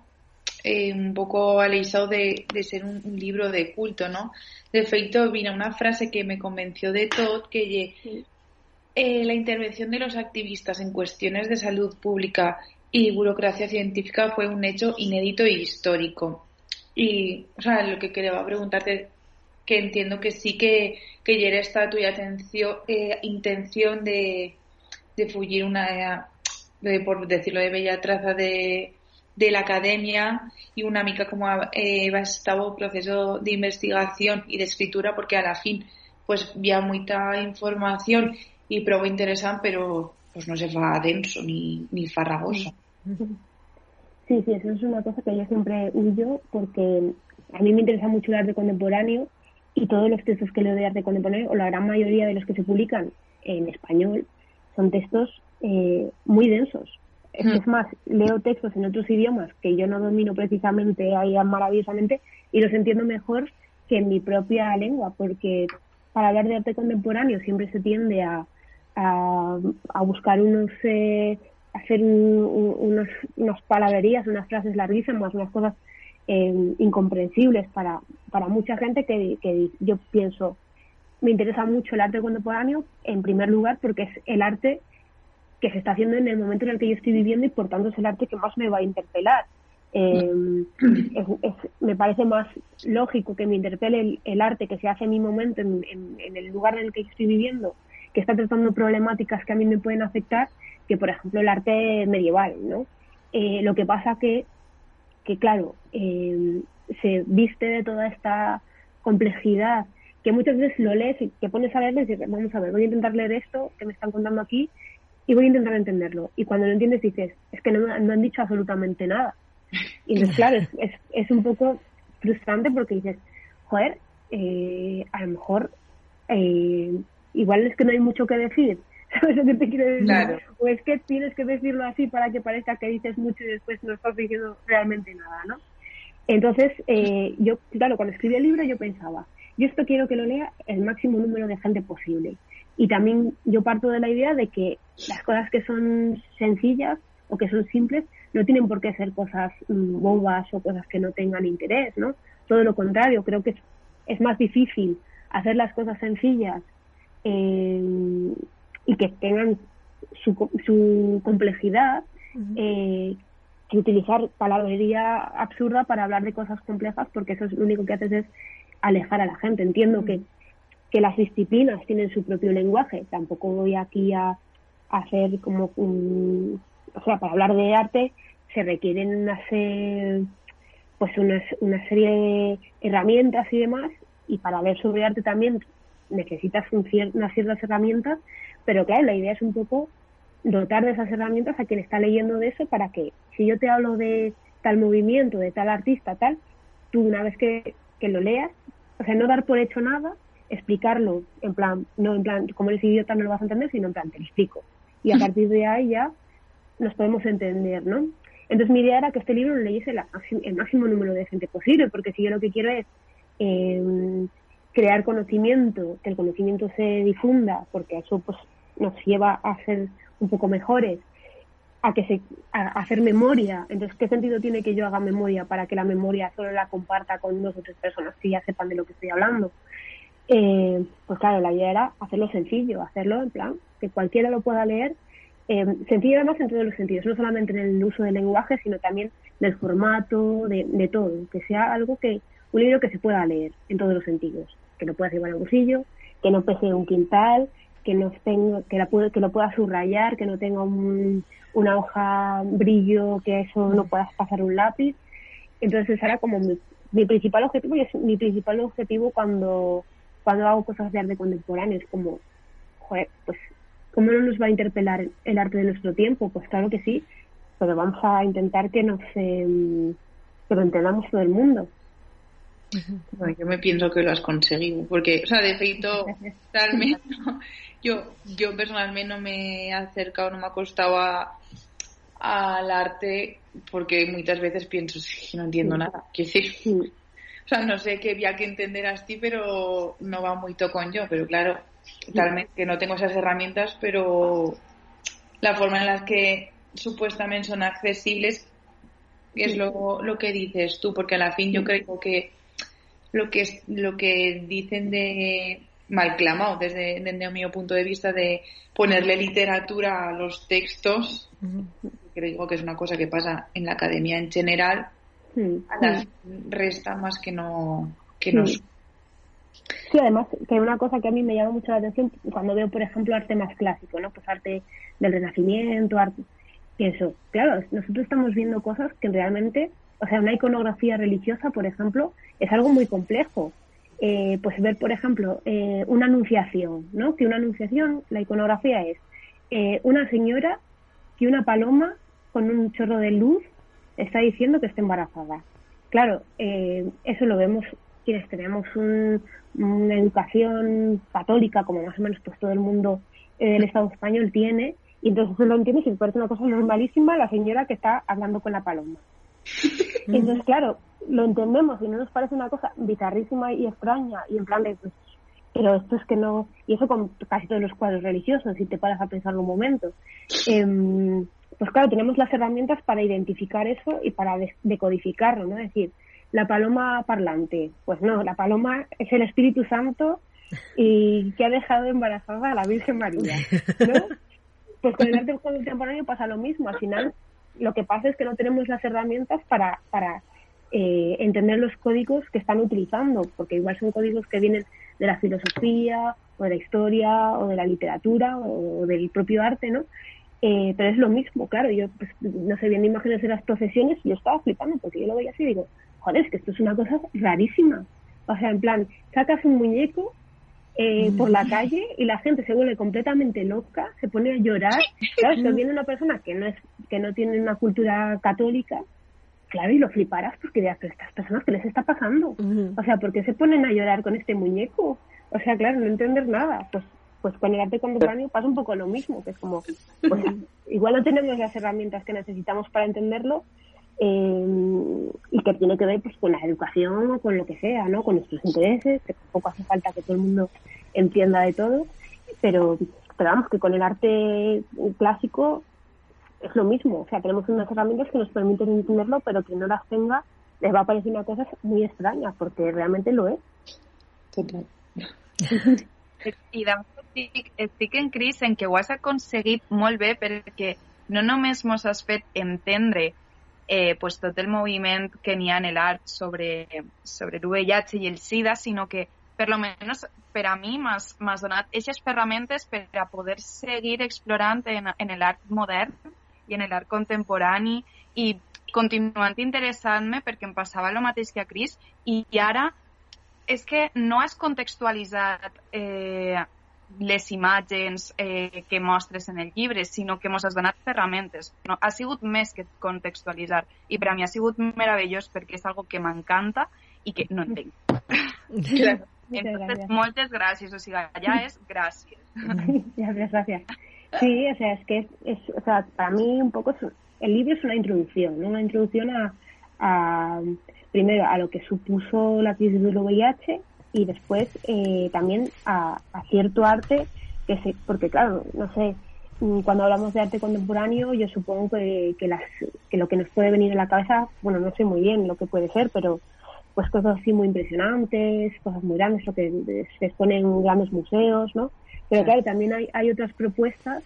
eh, un poco alisado de, de ser un, libro de culto, ¿no? De hecho, vino una frase que me convenció de todo, que eh, la intervención de los activistas en cuestiones de salud pública y burocracia científica fue un hecho inédito e histórico. Y, o sea, lo que quería preguntarte, que entiendo que sí que, que ya está tu atención, eh, intención de, de fugir una, de, por decirlo de bella traza, de, de la academia y una mica como eh, estado proceso de investigación y de escritura porque a la fin pues había mucha información y prueba interesante pero pues no se fa denso ni, ni farragoso. Sí, sí, eso es una cosa que yo siempre huyo porque a mí me interesa mucho el arte contemporáneo y todos los textos que leo de arte contemporáneo, o la gran mayoría de los que se publican en español, son textos eh, muy densos. Es mm. más, leo textos en otros idiomas que yo no domino precisamente ahí maravillosamente y los entiendo mejor que en mi propia lengua, porque para hablar de arte contemporáneo siempre se tiende a, a, a buscar unos eh, hacer unos, unas palabrerías, unas frases larguísimas, unas cosas eh, incomprensibles para, para mucha gente que, que yo pienso, me interesa mucho el arte contemporáneo, en primer lugar porque es el arte que se está haciendo en el momento en el que yo estoy viviendo y por tanto es el arte que más me va a interpelar. Eh, me parece más lógico que me interpele el, arte que se hace en mi momento, en, en, el lugar en el que estoy viviendo, que está tratando problemáticas que a mí me pueden afectar, que por ejemplo el arte medieval, ¿no? Eh, lo que pasa que que claro, eh, se viste de toda esta complejidad que muchas veces lo lees y te pones a leerlo y dices, vamos a ver, voy a intentar leer esto que me están contando aquí y voy a intentar entenderlo. Y cuando lo entiendes dices, es que no, han dicho absolutamente nada. Y entonces, claro, es, es, es un poco frustrante porque dices, joder, eh, a lo mejor eh, igual es que no hay mucho que decir. ¿Sabes lo que te quiero decir? O es que tienes que decirlo así para que parezca que dices mucho y después no estás diciendo realmente nada, ¿no? Entonces, eh, yo, claro, cuando escribí el libro yo pensaba, yo esto quiero que lo lea el máximo número de gente posible. Y también yo parto de la idea de que las cosas que son sencillas o que son simples no tienen por qué ser cosas mm, bobas o cosas que no tengan interés, ¿no? Todo lo contrario, creo que es, más difícil hacer las cosas sencillas eh, y que tengan su, su complejidad eh, que utilizar palabrería absurda para hablar de cosas complejas porque eso es lo único que haces es alejar a la gente. Entiendo que, que las disciplinas tienen su propio lenguaje. Tampoco voy aquí a, hacer como un, o sea, para hablar de arte se requieren una pues una, una serie de herramientas y demás y para hablar sobre arte también necesitas unas ciertas herramientas, pero claro, la idea es un poco dotar de esas herramientas a quien está leyendo de eso para que si yo te hablo de tal movimiento, de tal artista, tal, tú una vez que, que lo leas, o sea, no dar por hecho nada, explicarlo en plan, no en plan, como eres idiota no lo vas a entender, sino en plan, te lo explico. Y a partir de ahí ya nos podemos entender, ¿no? Entonces mi idea era que este libro lo leyese el máximo número de gente posible, porque si yo lo que quiero es eh, crear conocimiento, que el conocimiento se difunda, porque eso pues nos lleva a ser un poco mejores, a que se a hacer memoria. Entonces, ¿qué sentido tiene que yo haga memoria para que la memoria solo la comparta con dos o tres personas que ya sepan de lo que estoy hablando? Eh, pues claro, la idea era hacerlo sencillo, hacerlo en plan que cualquiera lo pueda leer eh, sencillo además en todos los sentidos, no solamente en el uso del lenguaje, sino también del formato, de, todo, que sea algo que, un libro que se pueda leer en todos los sentidos, que lo puedas llevar al bolsillo, que no pese un quintal, que no tenga, que, la puede, que lo pueda subrayar, que no tenga una hoja brillo, que eso no puedas pasar un lápiz. Entonces era como mi, principal objetivo y es mi principal objetivo cuando, cuando hago cosas de arte contemporáneo, es como, joder, pues ¿Cómo no nos va a interpelar el arte de nuestro tiempo? Pues claro que sí, pero vamos a intentar que nos eh, que lo entendamos todo el mundo. Yo me pienso que lo has conseguido, porque, o sea, de hecho, realmente, yo, yo personalmente no me he acercado, no me ha costado al arte, porque muchas veces pienso, que no entiendo nada. Quiero decir, o sea, no sé qué había que entender así, pero no va muy con yo, pero claro, Totalmente, que no tengo esas herramientas, pero la forma en la que supuestamente son accesibles es lo, lo que dices tú, porque a la fin yo creo que lo que lo que dicen de mal clamado desde, desde mi punto de vista de ponerle literatura a los textos, creo que es una cosa que pasa en la academia en general, a las resta más que no que nos Sí, además, que una cosa que a mí me llama mucho la atención cuando veo, por ejemplo, arte más clásico, ¿no? Pues arte del Renacimiento, arte... Pienso, claro, nosotros estamos viendo cosas que realmente, o sea, una iconografía religiosa, por ejemplo, es algo muy complejo. Eh, pues ver, por ejemplo, eh, una anunciación, ¿no? Que una anunciación, la iconografía es eh, una señora que una paloma con un chorro de luz está diciendo que está embarazada. Claro, eso lo vemos quienes tenemos una educación católica, como más o menos pues todo el mundo del Estado español tiene, y entonces lo entiendes y parece una cosa normalísima la señora que está hablando con la paloma. entonces, claro, lo entendemos y no nos parece una cosa bizarrísima y extraña, y en plan de, pues, pero esto es que no, y eso con casi todos los cuadros religiosos, si te paras a pensarlo un momento. Em, pues claro, tenemos las herramientas para identificar eso y para decodificarlo, ¿no? Es decir, la paloma parlante. Pues no, la paloma es el Espíritu Santo y que ha dejado embarazada a la Virgen María. ¿no? Pues con el arte contemporáneo pasa lo mismo. Al final, lo que pasa es que no tenemos las herramientas para, para eh, entender los códigos que están utilizando, porque igual son códigos que vienen de la filosofía, o de la historia, o de la literatura, o del propio arte, ¿no? Eh, pero es lo mismo, claro, yo pues, no sé, viendo imágenes de las procesiones y yo estaba flipando porque yo lo veía así y digo, joder, es que esto es una cosa rarísima. O sea, en plan, sacas un muñeco eh, por la calle y la gente se vuelve completamente loca, se pone a llorar. Claro, estoy viendo una persona que no es que no tiene una cultura católica, claro, y lo fliparás porque dirás, pero estas personas, ¿qué les está pasando? O sea, ¿por qué se ponen a llorar con este muñeco? O sea, claro, no entender nada. Pues pues con el arte contemporáneo pasa un poco lo mismo, que es como, pues, igual no tenemos las herramientas que necesitamos para entenderlo eh, y que tiene que ver pues con la educación o con lo que sea, ¿no? Con nuestros intereses, que tampoco hace falta que todo el mundo entienda de todo, pero, pero vamos, que con el arte clásico es lo mismo, o sea, tenemos unas herramientas que nos permiten entenderlo, pero que no las tenga les va a parecer una cosa muy extraña, porque realmente lo es. Total. I estic, estic en Cris en què ho has aconseguit molt bé perquè no només mos has fet entendre eh, pues tot el moviment que n'hi ha en l'art sobre, sobre l'UVH i el SIDA, sinó que per lo menos per a mi m'has donat aquestes ferramentes per a poder seguir explorant en, en l'art modern i en l'art contemporani i continuant interessant-me perquè em passava el mateix que a Cris i, ara és que no has contextualitzat eh, les imatges eh, que mostres en el llibre, sinó que ens has donat ferramentes. No, ha sigut més que contextualitzar. I per a mi ha sigut meravellós perquè és algo que m'encanta i que no entenc. claro. Entonces, moltes gràcies. O sigui, ja és gràcies. Gracias, gracias. Sí, o sea, es que es, es, o sea, para mí un poco es, el libro es una introducción, ¿no? una introducción a, a, primero a lo que supuso la crisis del VIH y después eh, también a, cierto arte que se, porque claro, no sé, mm, cuando hablamos de arte contemporáneo yo supongo que, que, las, que lo que nos puede venir a la cabeza, bueno, no sé muy bien lo que puede ser, pero pues cosas así muy impresionantes, cosas muy grandes, lo que se expone en grandes museos, ¿no? Pero claro, también hay, hay otras propuestas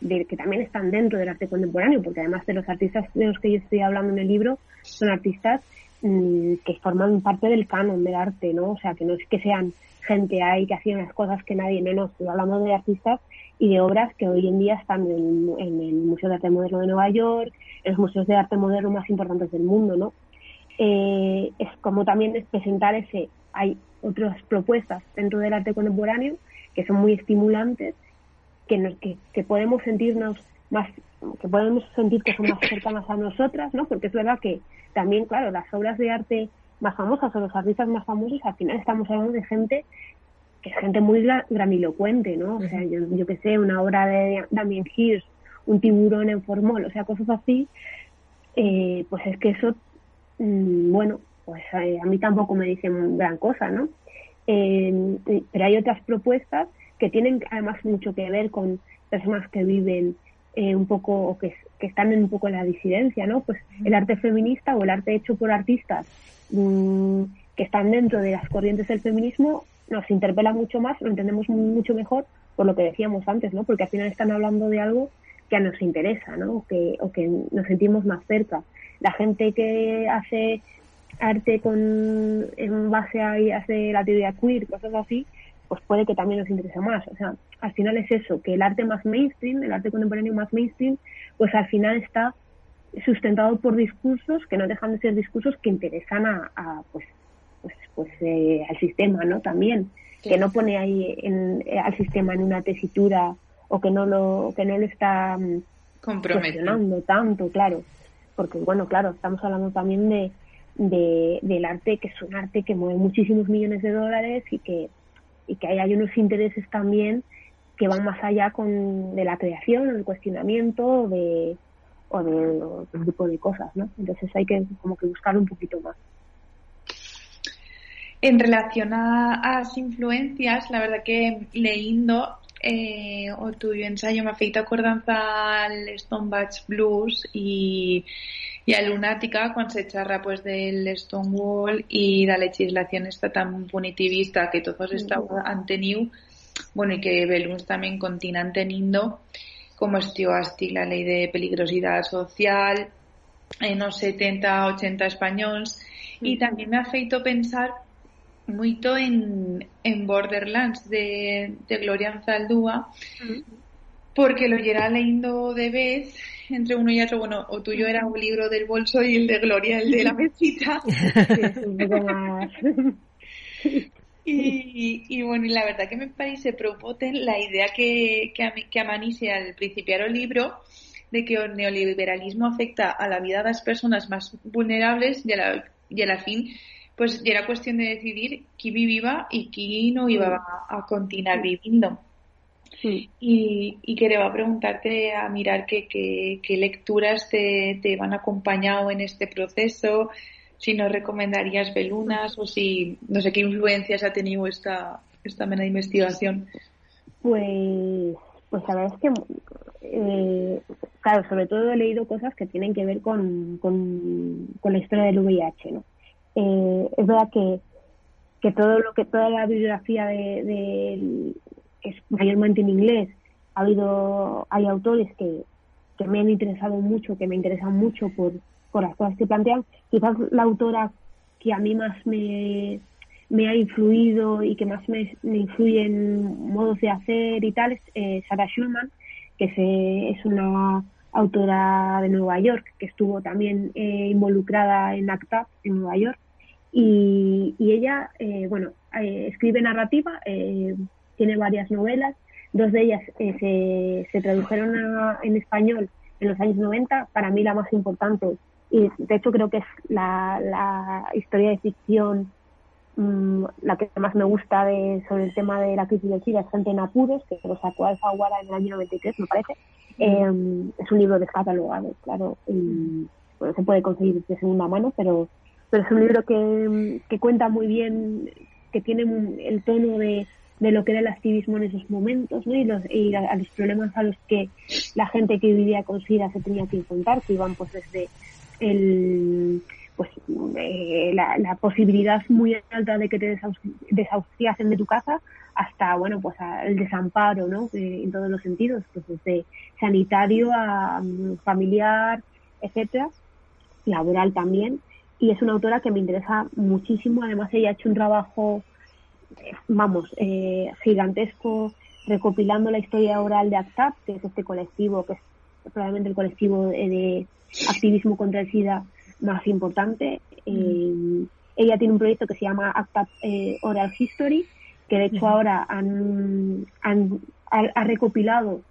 de, que también están dentro del arte contemporáneo, porque además de los artistas de los que yo estoy hablando en el libro, son artistas Mm, que forman parte del canon del arte, ¿no? O sea, que no es que sean gente ahí que hacían las cosas que nadie, no, no, estoy hablando de artistas y de obras que hoy en día están en, el Museo de Arte Moderno de Nueva York, en los museos de arte moderno más importantes del mundo, ¿no? Eh, es como también es presentar ese, hay otras propuestas dentro del arte contemporáneo que son muy estimulantes, que, nos, que, que podemos sentirnos más, que podemos sentir que son más cercanas a nosotras, ¿no? Porque es verdad que también, claro, las obras de arte más famosas o los artistas más famosos, al final estamos hablando de gente que es gente muy gramilocuente, ¿no? O sea, yo, yo que sé, una obra de Damien Hirst, un tiburón en formol, o sea, cosas así, eh, pues es que eso, bueno, pues eh, a mí tampoco me dicen gran cosa, ¿no? Eh, pero hay otras propuestas que tienen además mucho que ver con personas que viven eh, un poco, o que, que, están en un poco en la disidencia, ¿no? Pues el arte feminista o el arte hecho por artistas mmm, que están dentro de las corrientes del feminismo nos interpela mucho más, lo entendemos mucho mejor por lo que decíamos antes, ¿no? Porque al final están hablando de algo que nos interesa, ¿no? O que, o que nos sentimos más cerca. La gente que hace arte con en base a hace la teoría queer, cosas así, pues puede que también nos interese más. O sea, al final es eso, que el arte más mainstream, el arte contemporáneo más mainstream, pues al final está sustentado por discursos que no dejan de ser discursos que interesan a, pues, pues, pues eh, al sistema, ¿no? También, que no pone ahí en, eh, al sistema en una tesitura o que no lo, que no lo está mm, comprometiendo tanto, claro. Porque, bueno, claro, estamos hablando también de, de, del arte, que es un arte que mueve muchísimos millones de dólares y que y que hay unos intereses también que van más allá con, de la creación, el cuestionamiento de, o de otro tipo de cosas, ¿no? Entonces hay que como que buscar un poquito más. En relación a, las influencias, la verdad que leyendo eh, o tu ensayo me ha feito acordanza al Stonebridge Blues y y a Lunática cuando se charra pues del Stonewall y la legislación está tan punitivista que todos están han tenido. Bueno y que Beluns también continúan teniendo como estuvo hasta la ley de peligrosidad social en los 70, 80 españoles y también me ha feito pensar mucho en, en Borderlands de, de Gloria Zaldúa porque lo llera leyendo de vez entre uno y otro. Bueno, o tuyo era un libro del bolso y el de Gloria el de la mesita. Y, y, bueno, y la verdad que me parece propoten la idea que, que, a, que a Manise al principiar el libro de que el neoliberalismo afecta a la vida de las personas más vulnerables y a la, y a la fin pues era cuestión de decidir quién vivía y quién no iba a, continuar viviendo. Sí. Y, y quería preguntarte a mirar qué, qué, lecturas te, te van acompañado en este proceso, si nos recomendarías Belunas o si, no sé qué influencias ha tenido esta, esta mena de investigación. Pues, pues la verdad es que, eh, claro, sobre todo he leído cosas que tienen que ver con, con, la historia del VIH, ¿no? Eh, es verdad que, que todo lo que, toda la bibliografía de, es mayormente en inglés, ha habido, hay autores que, que me han interesado mucho, que me interesan mucho por, por las cosas que plantean. Quizás la autora que a mí más me, me ha influido y que más me, influye en modos de hacer y tal es eh, Sarah Schulman, que se, es una autora de Nueva York que estuvo también eh, involucrada en ACTA en Nueva York. Y, y ella, eh, bueno, escribe narrativa, tiene varias novelas, dos de ellas se, se tradujeron en español en los años 90. Para mí la más importante y de hecho creo que es la, la historia de ficción mm, la que más me gusta de, sobre el tema de la crisis del SIDA es Gente en Apuros, que se lo sacó Alfaguara en el año 93, me parece. Em, es un libro descatalogado, claro, y bueno, se puede conseguir de segunda mano, pero, pero es un libro que, que cuenta muy bien, que tiene el tono de, de lo que era el activismo en esos momentos ¿no? y, los, y a, los problemas a los que la gente que vivía con SIDA se tenía que enfrentar, que iban pues desde el pues eh, la, posibilidad muy alta de que te desahuciasen de tu casa hasta bueno pues el desamparo no eh, en todos los sentidos pues desde sanitario a mm, familiar etcétera laboral también y es una autora que me interesa muchísimo. Además ella ha hecho un trabajo eh, vamos gigantesco recopilando la historia oral de ACTAP que es este colectivo que es probablemente el colectivo de activismo contra el SIDA más importante. Eh, ella tiene un proyecto que se llama ACTA eh, Oral History, que de hecho ahora han, han ha, recopilado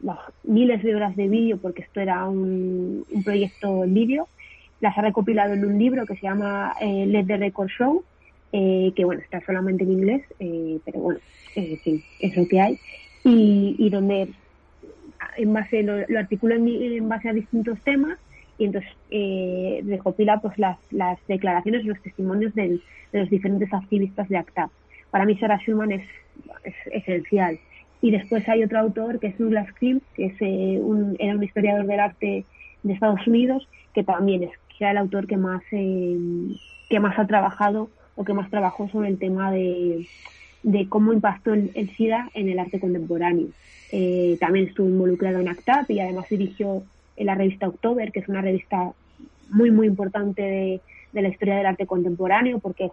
las miles de horas de vídeo, porque esto era un, un proyecto en vídeo, las ha recopilado en un libro que se llama eh, Let the Record Show, eh, que bueno, está solamente en inglés, eh, pero bueno, sí, es lo que hay, y, y donde en base, lo, lo articula en, base a distintos temas y entonces eh, recopila pues las, las declaraciones y los testimonios de los diferentes activistas de ACTA. Para mí Sarah Schulman es, es esencial. Y después hay otro autor que es Douglas Krim, que es, eh, un, era un historiador del arte de Estados Unidos, que también es quizá el autor que más, eh, que más ha trabajado o que más trabajó sobre el tema de, de cómo impactó el, el SIDA en el arte contemporáneo. Eh, también estuvo involucrado en ACTAP y además dirigió en la revista October, que es una revista muy, muy importante de, la historia del arte contemporáneo, porque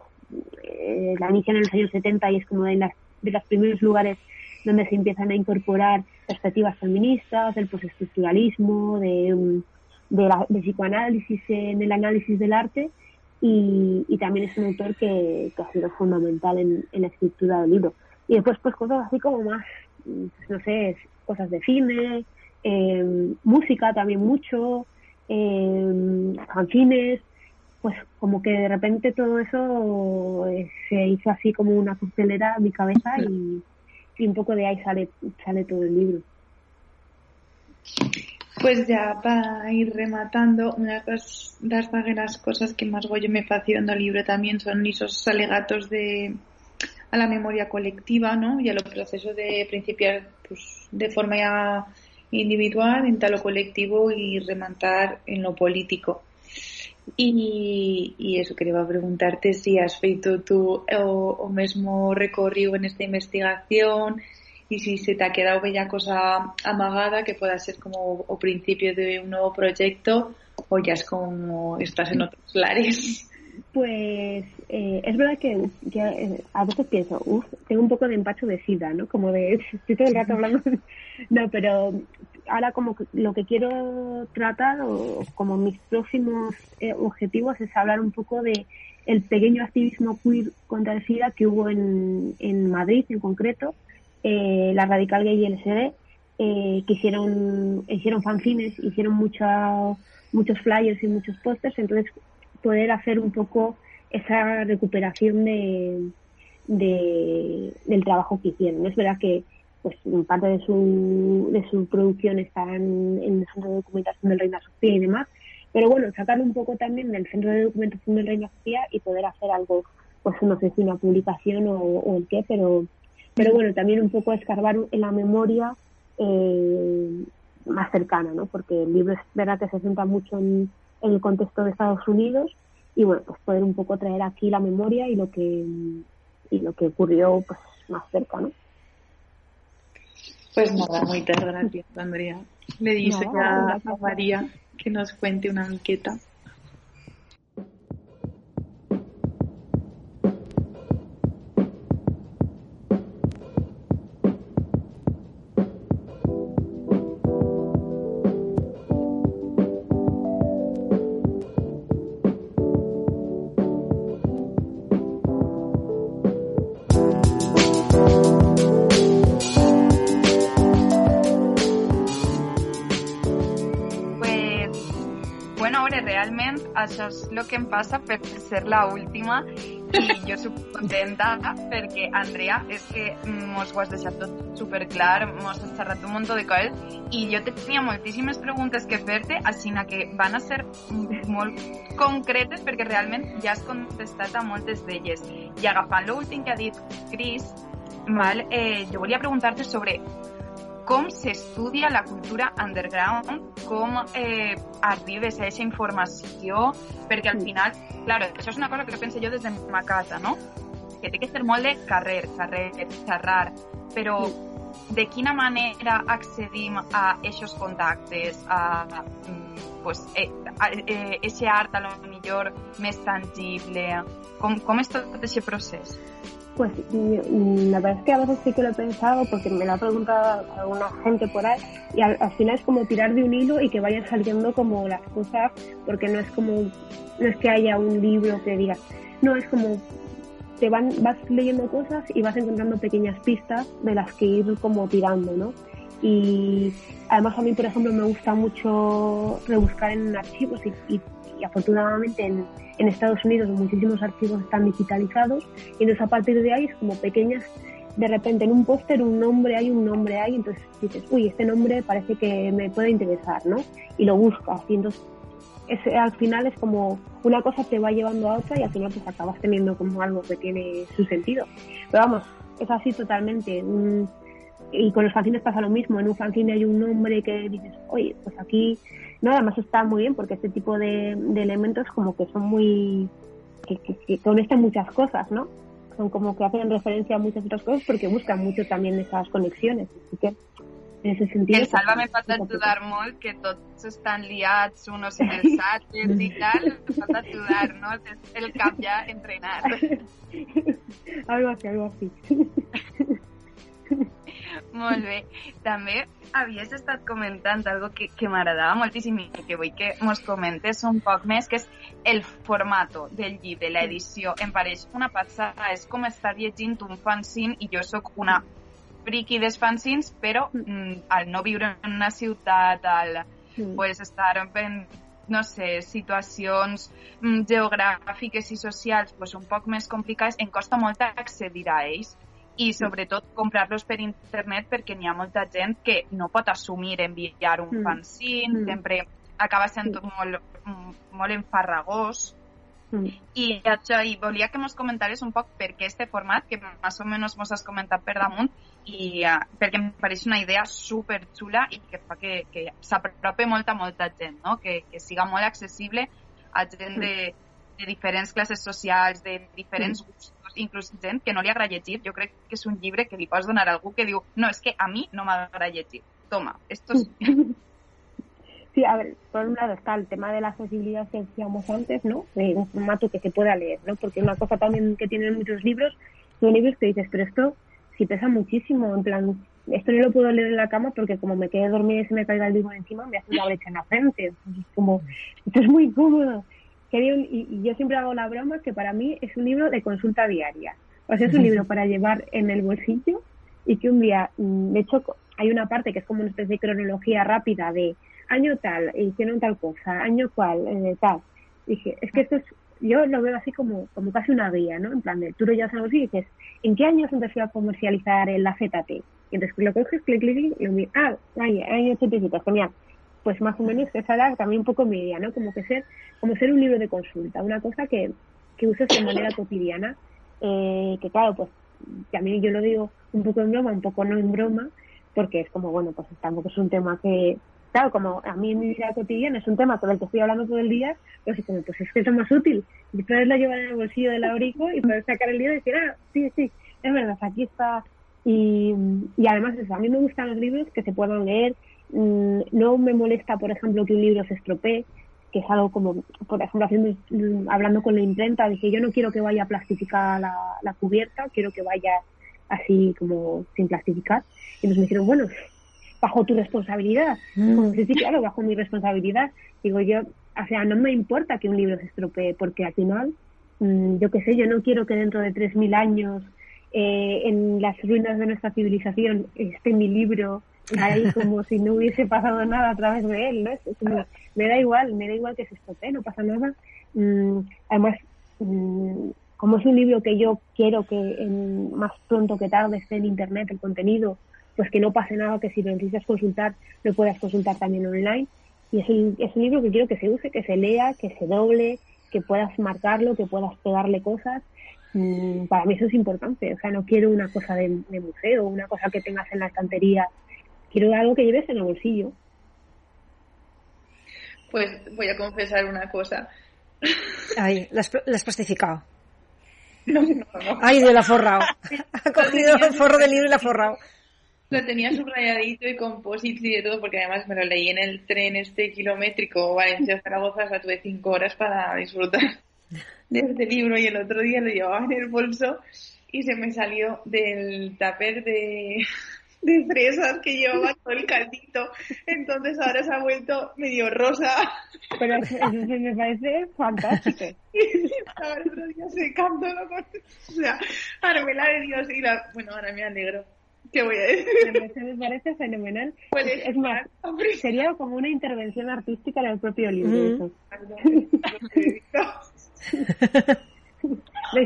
eh, la inician en los años 70 y es como de, las, de los primeros lugares donde se empiezan a incorporar perspectivas feministas, del postestructuralismo, de, de, la, de psicoanálisis en el análisis del arte. Y, y también es un autor que, ha sido fundamental en, la escritura del libro. Y después, pues cosas así como más no sé, cosas de cine, eh, música también mucho, eh, canciones, pues como que de repente todo eso eh, se hizo así como una costelera en mi cabeza y, un poco de ahí sale, sale todo el libro. Pues ya para ir rematando, una de las cosas que más goyo me en el libro también son esos alegatos de, a la memoria colectiva ¿no? y a los procesos de principiar pues, de forma individual en tal o colectivo y rematar en lo político. Y, y eso quería preguntarte si has feito tú o, o mesmo recorrido en esta investigación y si se te ha quedado bella cosa amagada que pueda ser como o principio de un nuevo proyecto o ya es como estás en otros lares. Pues eh, es verdad que, eh, a veces pienso, uff, tengo un poco de empacho de sida, ¿no? Como de, estoy todo el rato hablando. no, pero ahora como que lo que quiero tratar o como mis próximos eh, objetivos es hablar un poco de el pequeño activismo queer contra el SIDA que hubo en, en Madrid en concreto, la Radical Gay y LSD, que hicieron, hicieron fanzines, hicieron mucha, muchos flyers y muchos pósters, entonces poder hacer un poco esa recuperación de, del trabajo que hicieron. Es verdad que pues parte de su, de su producción está en, el Centro de Documentación del Reina Sofía y demás, pero bueno, sacarlo un poco también del Centro de Documentación del Reina Sofía y poder hacer algo, pues no sé si una publicación o, el qué, pero, pero bueno, también un poco escarbar en la memoria eh, más cercana, ¿no? Porque el libro es verdad que se centra mucho en, en el contexto de Estados Unidos y bueno, pues poder un poco traer aquí la memoria y lo que y lo que ocurrió pues más cerca, ¿no? Pues nada, muchas gracias, Andrea. Le dice a, María que nos cuente una miqueta. És el que em passa per ser la última i jo soc contenta perquè, Andrea, és que mos ho has deixat tot superclar, mos has un munt de coses i jo tenia moltíssimes preguntes que fer-te, així que van a ser molt concretes perquè realment ja has contestat a moltes d'elles. I agafant l'últim que ha dit Cris, val, eh, jo volia preguntar-te sobre com s'estudia la cultura underground, com eh, arribes a aquesta informació, perquè al final, claro, això és una cosa que penso jo des de ma casa, no? Que té que ser molt de carrer, carrer, xerrar, però de quina manera accedim a aquests contactes, a, mm, pues, eh, a, eh, ese art a lo millor més tangible, com, com és tot aquest procés? Pues la verdad es que a veces sí que lo he pensado porque me lo ha preguntado alguna gente por ahí y al, final es como tirar de un hilo y que vayan saliendo como las cosas porque no es como, no es que haya un libro que diga, no, es como te van, vas leyendo cosas y vas encontrando pequeñas pistas de las que ir como tirando, ¿no? Y además a mí, por ejemplo, me gusta mucho rebuscar en archivos y y afortunadamente en, en Estados Unidos muchísimos archivos están digitalizados y entonces a partir de ahí es como pequeñas de repente en un póster un nombre hay, un nombre hay, entonces dices, uy, este nombre parece que me puede interesar, ¿no? Y lo buscas y entonces ese, al final es como una cosa te va llevando a otra y al final pues acabas teniendo como algo que tiene su sentido. Pero vamos, es así totalmente. y con los fanzines pasa lo mismo. En un fanzine hay un nombre que dices, oye, pues aquí no, además está muy bien porque este tipo de, elementos como que son muy, que, conectan muchas cosas, ¿no? Son como que hacen referencia a muchas otras cosas porque buscan mucho también esas conexiones. Así que en ese sentido... El Sálvame pot ajudar molt, que tots estan liats unos en el SATES i tal, pot ajudar-nos, és el cap ja entrenat. algo así, algo así. Molt bé. També havies estat comentant algo que, que m'agradava moltíssim i que vull que mos comentes un poc més, que és el formato del llibre, l'edició. Em pareix una passada, és com estar llegint un fanzine i jo sóc una friqui dels fanzines, però mm, al no viure en una ciutat, al pues, estar en no sé, situacions mm, geogràfiques i socials pues, un poc més complicades, em costa molt accedir a ells i sobretot comprar-los per internet perquè n'hi ha molta gent que no pot assumir enviar un mm. fanzine, mm. sempre acaba sent mm. molt, molt enfarragós. Mm. I això, i volia que mos comentares un poc per què este format, que més o menys mos has comentat per damunt, i uh, perquè em pareix una idea super xula i que fa que, que s'apropi molta, molta gent, no? que, que siga molt accessible a gent de, de diferents classes socials, de diferents gustos, inclús gent que no li agrada llegir, jo crec que és un llibre que li pots donar a algú que diu no, és que a mi no m'agrada llegir. Toma, esto es... Sí, a ver, por un lado está el tema de la accesibilidad que decíamos antes, ¿no? De un formato que se pueda leer, ¿no? Porque una cosa también que tienen muchos libros, son libros que dices, pero esto si pesa muchísimo, en plan, esto no lo puedo leer en la cama porque como me quede dormida y se me caiga el libro encima, me hace una brecha en la frente. Entonces, como, esto es muy cómodo. Y, y yo siempre hago la broma que para mí es un libro de consulta diaria. O sea, es un libro para llevar en el bolsillo y que un día, mm, de hecho, hay una parte que es como una especie de cronología rápida de año tal, hicieron tal cosa, año cual, eh, tal. Dije, es que esto es, yo lo veo así como, como casi una guía, ¿no? En plan de, tú lo llevas así y dices, ¿en qué año se empezó a comercializar en la ZT? Y entonces lo coges, clic, clic, clic, y lo miras, ah, año 87, genial. Pues más o menos esa era también un poco mi idea, ¿no? Como que ser, como ser un libro de consulta, una cosa que, que uses de manera cotidiana, eh, que claro, pues también yo lo digo un poco en broma, un poco no en broma, porque es como, bueno, pues tampoco es un tema que, claro, como a mí en mi vida cotidiana es un tema con el que estoy hablando todo el día, pues, como, pues es que es más útil. Y poderlo llevar en el bolsillo del abrigo y poder sacar el libro y decir, ah, sí, sí, es verdad, aquí está. Y, y además eso, a mí me gustan los libros que se puedan leer. Mm, no me molesta, por ejemplo, que un libro se estropee, que es algo como, por ejemplo, haciendo, mm, hablando con la imprenta, dije, yo no quiero que vaya plastificada la, la cubierta, quiero que vaya así como sin plastificar. Y nos dijeron, bueno, bajo tu responsabilidad. Mm. Como, sí, sí, claro, bajo mi responsabilidad. Digo yo, o sea, no me importa que un libro se estropee, porque al final, mm, yo qué sé, yo no quiero que dentro de 3.000 años, eh, en las ruinas de nuestra civilización, esté mi libro ahí como si no hubiese pasado nada a través de él, ¿no? me da igual, me da igual que se estropee, no pasa nada. Mm, además, como es un libro que yo quiero que en, más pronto que tarde esté en internet el contenido, pues que no pase nada, que si lo necesitas consultar, lo puedas consultar también online. Y es un, es un libro que quiero que se use, que se lea, que se doble, que puedas marcarlo, que puedas pegarle cosas. Mm, para mí eso es importante. O sea, no quiero una cosa de, de museo, una cosa que tengas en la estantería. Quiero algo que lleves en el bolsillo. Pues voy a confesar una cosa. Ay, la has plastificado. No, no, no. Ay, de la forrado. Ha cogido el forro del libro y la ha forrado. Lo tenía subrayadito y con posits y de todo, porque además me lo leí en el tren este kilométrico Valencia-Zaragoza, o sea, tuve cinco horas para disfrutar de este libro y el otro día lo llevaba en el bolso y se me salió del tupper de, de fresas que llevaba todo el caldito. Entonces ahora se ha vuelto medio rosa. Pero eso, me parece fantástico. y estaba el otro día secándolo con... O sea, la de Dios y la... Bueno, ahora me alegro. ¿Qué voy a decir? Me parece fenomenal. Pues es más, sería como una intervención artística en el propio libro.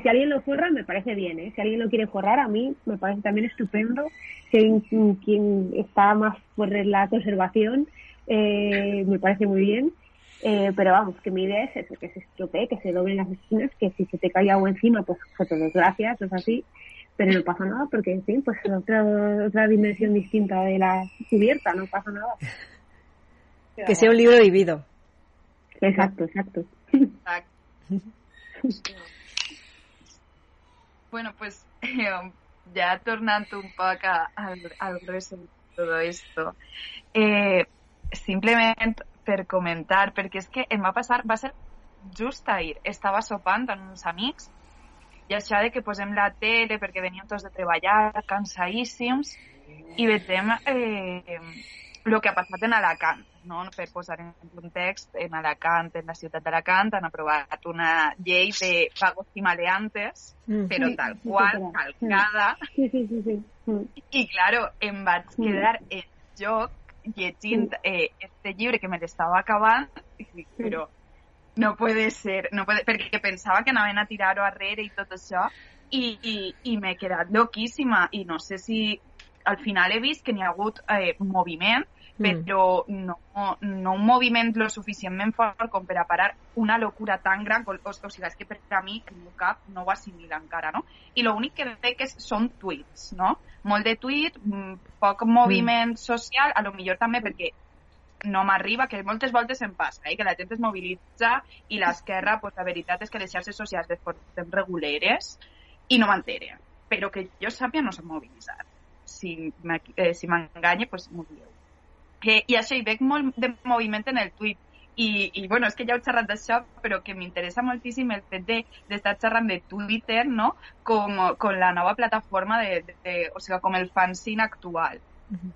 si alguien lo forra, me parece bien. ¿eh? Si alguien lo quiere forrar, a mí me parece también estupendo. Si quien está más por la conservación, eh, me parece muy bien. Eh, pero vamos, que mi idea es eso, que se estropee, que se doblen las esquinas, que si se te cae agua encima, pues foto desgracias, es así. Pero no pasa nada porque, en fin, pues otra, otra dimensión distinta de la cubierta, no pasa nada. Que sea un libro vivido. Exacto, exacto. Bueno, pues ya tornando un poco al, al resto de todo esto, eh, simplemente per comentar, perquè és que em va passar, va ser just ahir, estava sopant amb uns amics i això de que posem la tele perquè veníem tots de treballar, cansadíssims, i veiem eh, el que ha passat en Alacant, no? per posar en context, en Alacant, en la ciutat d'Alacant, han aprovat una llei de pagos i maleantes, mm. però tal qual, calcada. Sí, sí, sí, sí. I, claro, em vaig quedar en joc llegint eh, este llibre que me l'estava acabant i dic, però no puede ser, no puede, perquè pensava que anaven a tirar-ho arrere i tot això i, i, i m'he quedat loquíssima i no sé si al final he vist que n'hi ha hagut eh, moviment Mm. però no, no un moviment lo suficientment fort com per a parar una locura tan gran, o, o sigui, és que per a mi el meu cap no ho assimila encara, no? I l'únic que veig és, són tuits, no? Molt de tuit, mm, poc moviment mm. social, a lo millor també perquè no m'arriba, que moltes voltes em passa, eh? que la gent es mobilitza i l'esquerra, pues, la veritat és que les xarxes socials les portem reguleres i no m'entere. Però que jo sàpia no s'ha mobilitzat. Si m'enganye, eh, si pues m'ho dieu. Eh, I això, hi veig molt de moviment en el tuit. I, i bueno, és que ja heu xerrat d'això, però que m'interessa moltíssim el fet d'estar de, xerrant de Twitter, no?, com, com la nova plataforma de, de, de, o sigui, com el fanzine actual. Uh -huh.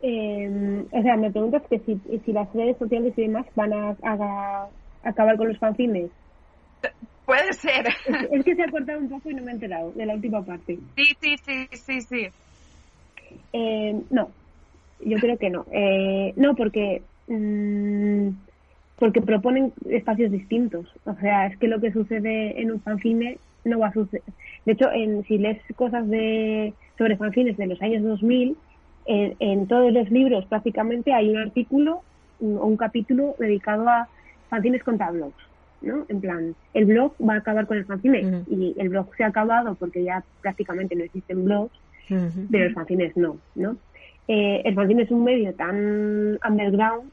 eh, o sea, me preguntas que si, si las redes sociales y demás van a, a, a acabar con los fanzines. Puede ser. Es, es, que se ha cortado un poco y no me he enterado de la última parte. Sí, sí, sí, sí, sí. Eh, no, yo creo que no. Eh, no, porque mmm, porque proponen espacios distintos. O sea, es que lo que sucede en un fanzine no va a suceder. De hecho, en, si lees cosas de sobre fanzines de los años 2000, en, en todos los libros prácticamente hay un artículo o un capítulo dedicado a fanzines contra blogs. ¿No? En plan, el blog va a acabar con el fanzine uh -huh. y el blog se ha acabado porque ya prácticamente no existen blogs, uh -huh. pero los fanzines no, ¿no? Eh, el fanzine es un medio tan underground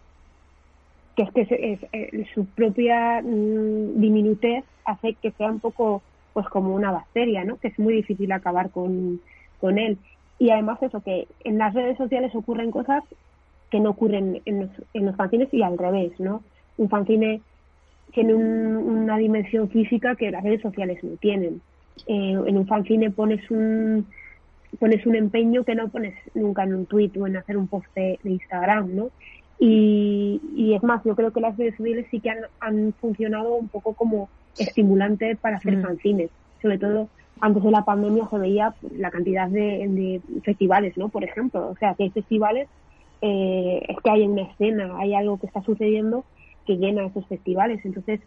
que es que es, es, es, su propia mmm, diminutez hace que sea un poco pues como una bacteria, ¿no? Que es muy difícil acabar con, con él. Y además eso, que en las redes sociales ocurren cosas que no ocurren en los, en los fanzines y al revés, ¿no? Un fanzine tiene un, una dimensión física que las redes sociales no tienen. Eh, en un fanzine pones un pones un empeño que no pones nunca en un tweet o en hacer un post de, de Instagram, ¿no? Y, y, es más, yo creo que las redes sociales sí que han, han funcionado un poco como estimulante para hacer mm. fanzines. Sobre todo antes de la pandemia se veía la cantidad de, de festivales, ¿no? Por ejemplo, o sea, que hay festivales, eh, es que hay una escena, hay algo que está sucediendo que llena esos festivales. Entonces,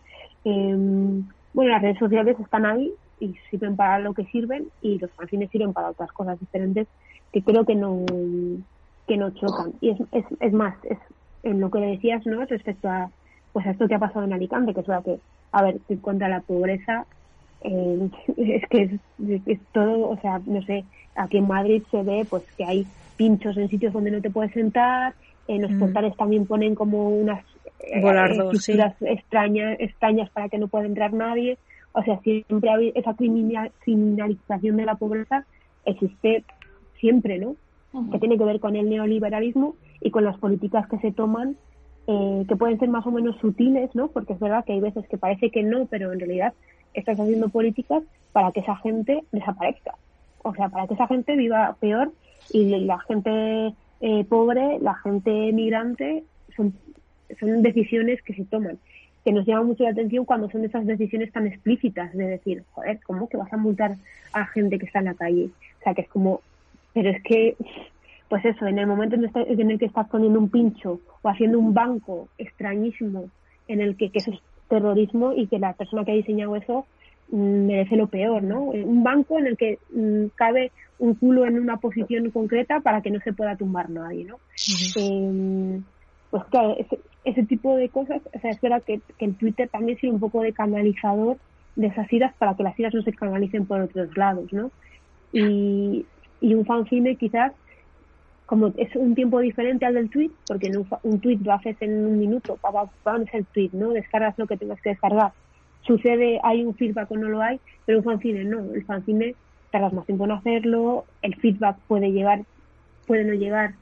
eh, bueno, las redes sociales están ahí y sirven para lo que sirven y los fanzines sirven para otras cosas diferentes que creo que no que no chocan. Y es, es, es más, es en lo que decías, ¿no? Respecto a pues a esto que ha pasado en Alicante, que es verdad que, a ver, contra la pobreza, eh, es que es, es, todo, o sea, no sé, aquí en Madrid se ve pues que hay pinchos en sitios donde no te puedes sentar, en los mm. portales también ponen como unas Volardo, estructuras sí. extrañas, extrañas para que no pueda entrar nadie. O sea, siempre hay esa criminalización de la pobreza existe siempre, ¿no? Uh -huh. Que tiene que ver con el neoliberalismo y con las políticas que se toman, eh, que pueden ser más o menos sutiles, ¿no? Porque es verdad que hay veces que parece que no, pero en realidad estás haciendo políticas para que esa gente desaparezca. O sea, para que esa gente viva peor y la gente eh, pobre, la gente migrante, son son decisiones que se toman, que nos llama mucho la atención cuando son esas decisiones tan explícitas de decir, joder, ¿cómo que vas a multar a gente que está en la calle? O sea, que es como, pero es que, pues eso, en el momento en el que estás poniendo un pincho o haciendo un banco extrañísimo en el que, que eso es terrorismo y que la persona que ha diseñado eso mmm, merece lo peor, ¿no? Un banco en el que mmm, cabe un culo en una posición concreta para que no se pueda tumbar nadie, ¿no? Uh -huh. eh, pues claro, ese, ese tipo de cosas, o sea, es verdad que, que el Twitter también sirve un poco de canalizador de esas iras para que las iras no se canalicen por otros lados, ¿no? Y, y un fanzine quizás, como es un tiempo diferente al del tweet, porque en un, un tweet lo haces en un minuto, para, para es el tweet, ¿no? Descargas lo que tengas que descargar. Sucede, hay un feedback o no lo hay, pero un fanzine no. El fanzine tardas más tiempo en hacerlo, el feedback puede llegar, puede no llegar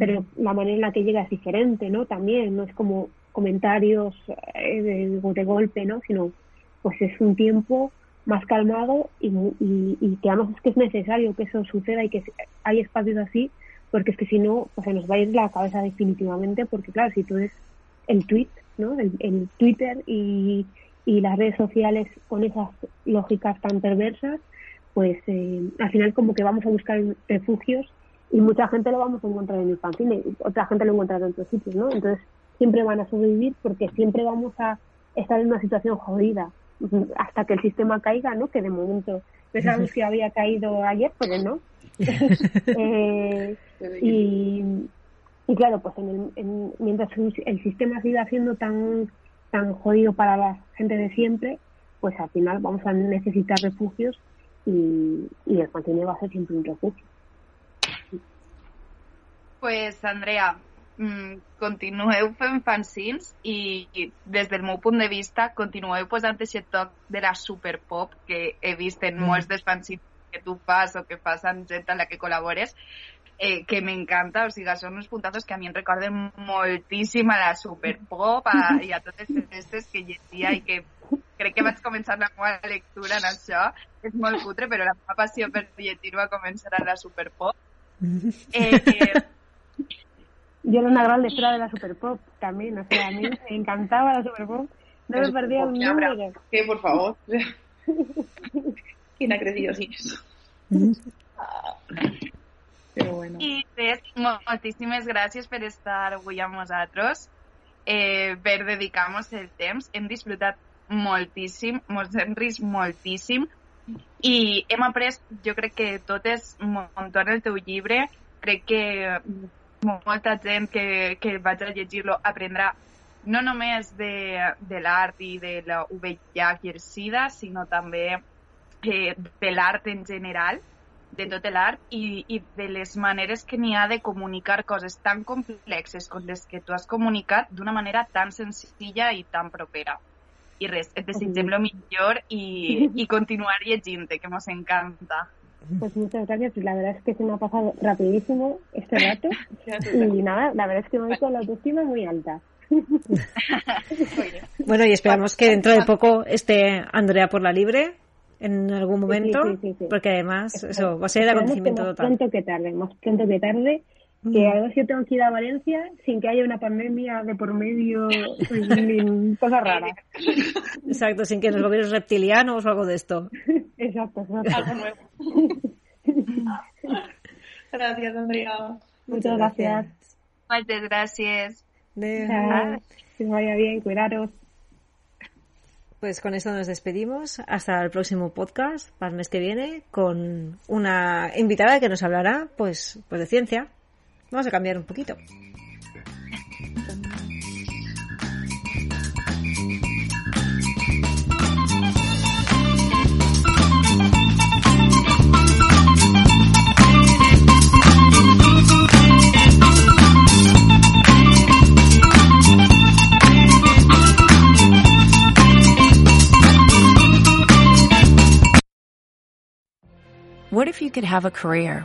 pero la manera en la que llega es diferente, ¿no? También, no es como comentarios eh, de, golpe, ¿no? Sino, pues es un tiempo más calmado y, y, y, que además es que es necesario que eso suceda y que hay espacios así, porque es que si no, pues se nos va a ir la cabeza definitivamente, porque claro, si tú eres el tweet, ¿no? El, Twitter y, y las redes sociales con esas lógicas tan perversas, pues eh, al final como que vamos a buscar refugios y mucha gente lo vamos a encontrar en el fanzine, otra gente lo encuentra en otros sitios, ¿no? Entonces siempre van a sobrevivir porque siempre vamos a estar en una situación jodida hasta que el sistema caiga, ¿no? Que de momento pensábamos que había caído ayer, pero no. eh, y, y claro, pues en el, en, mientras el sistema siga siendo tan tan jodido para la gente de siempre, pues al final vamos a necesitar refugios y, y el fanzine va a ser siempre un refugio. Pues, Andrea, mmm, continueu fent fanzines i, i des del meu punt de vista continueu posant aquest toc de la superpop que he vist en mm. molts dels fanzines que tu fas o que fas amb gent amb la que col·labores eh, que m'encanta, o sigui, són uns puntazos que a mi em recorden moltíssim a la Superpop a, i a totes aquestes que llegia i que crec que vaig començar la meva lectura en això. És molt cutre, però la meva passió per llegir va començar a la Superpop. Eh, eh, Yo era una gran lectora de la Superpop también, o sea, a mí me encantaba la Superpop. No me perdía un número. Que por favor. ¿Quién ha crecido sin eso? Però bueno. I res, moltíssimes gràcies per estar avui amb nosaltres, eh, per dedicar-nos el temps. Hem disfrutat moltíssim, ens hem rist moltíssim i hem après, jo crec que totes, un muntó el teu llibre, crec que molta gent que, que vaig a llegir-lo aprendrà no només de, de l'art i de la VIH i el SIDA, sinó també eh, de l'art en general de tot l'art i, i de les maneres que n'hi ha de comunicar coses tan complexes com les que tu has comunicat d'una manera tan senzilla i tan propera. I res, et desitgem lo millor i, y continuar llegint que nos encanta. Pues muchas gracias. La verdad es que se me ha pasado rapidísimo este rato. y nada, la verdad es que me voy con la autoestima muy alta. bueno, y esperamos que dentro de poco esté Andrea por la libre en algún momento, porque además eso va a ser el acontecimiento total. Más pronto que tarde, más pronto que tarde, que a ver si tengo que ir a Valencia sin que haya una pandemia de por medio, pues, ni cosas raras. Exacto, sin que los gobiernos reptilianos o algo de esto. exacto, exacto. Algo nuevo. gracias, Andrea. Muchas gracias. Muchas gracias. Que vaya bien, cuidaros. Pues con esto nos despedimos. Hasta el próximo podcast, para el mes que viene, con una invitada que nos hablará pues, pues de ciencia. Vamos a cambiar un poquito. What if you could have a career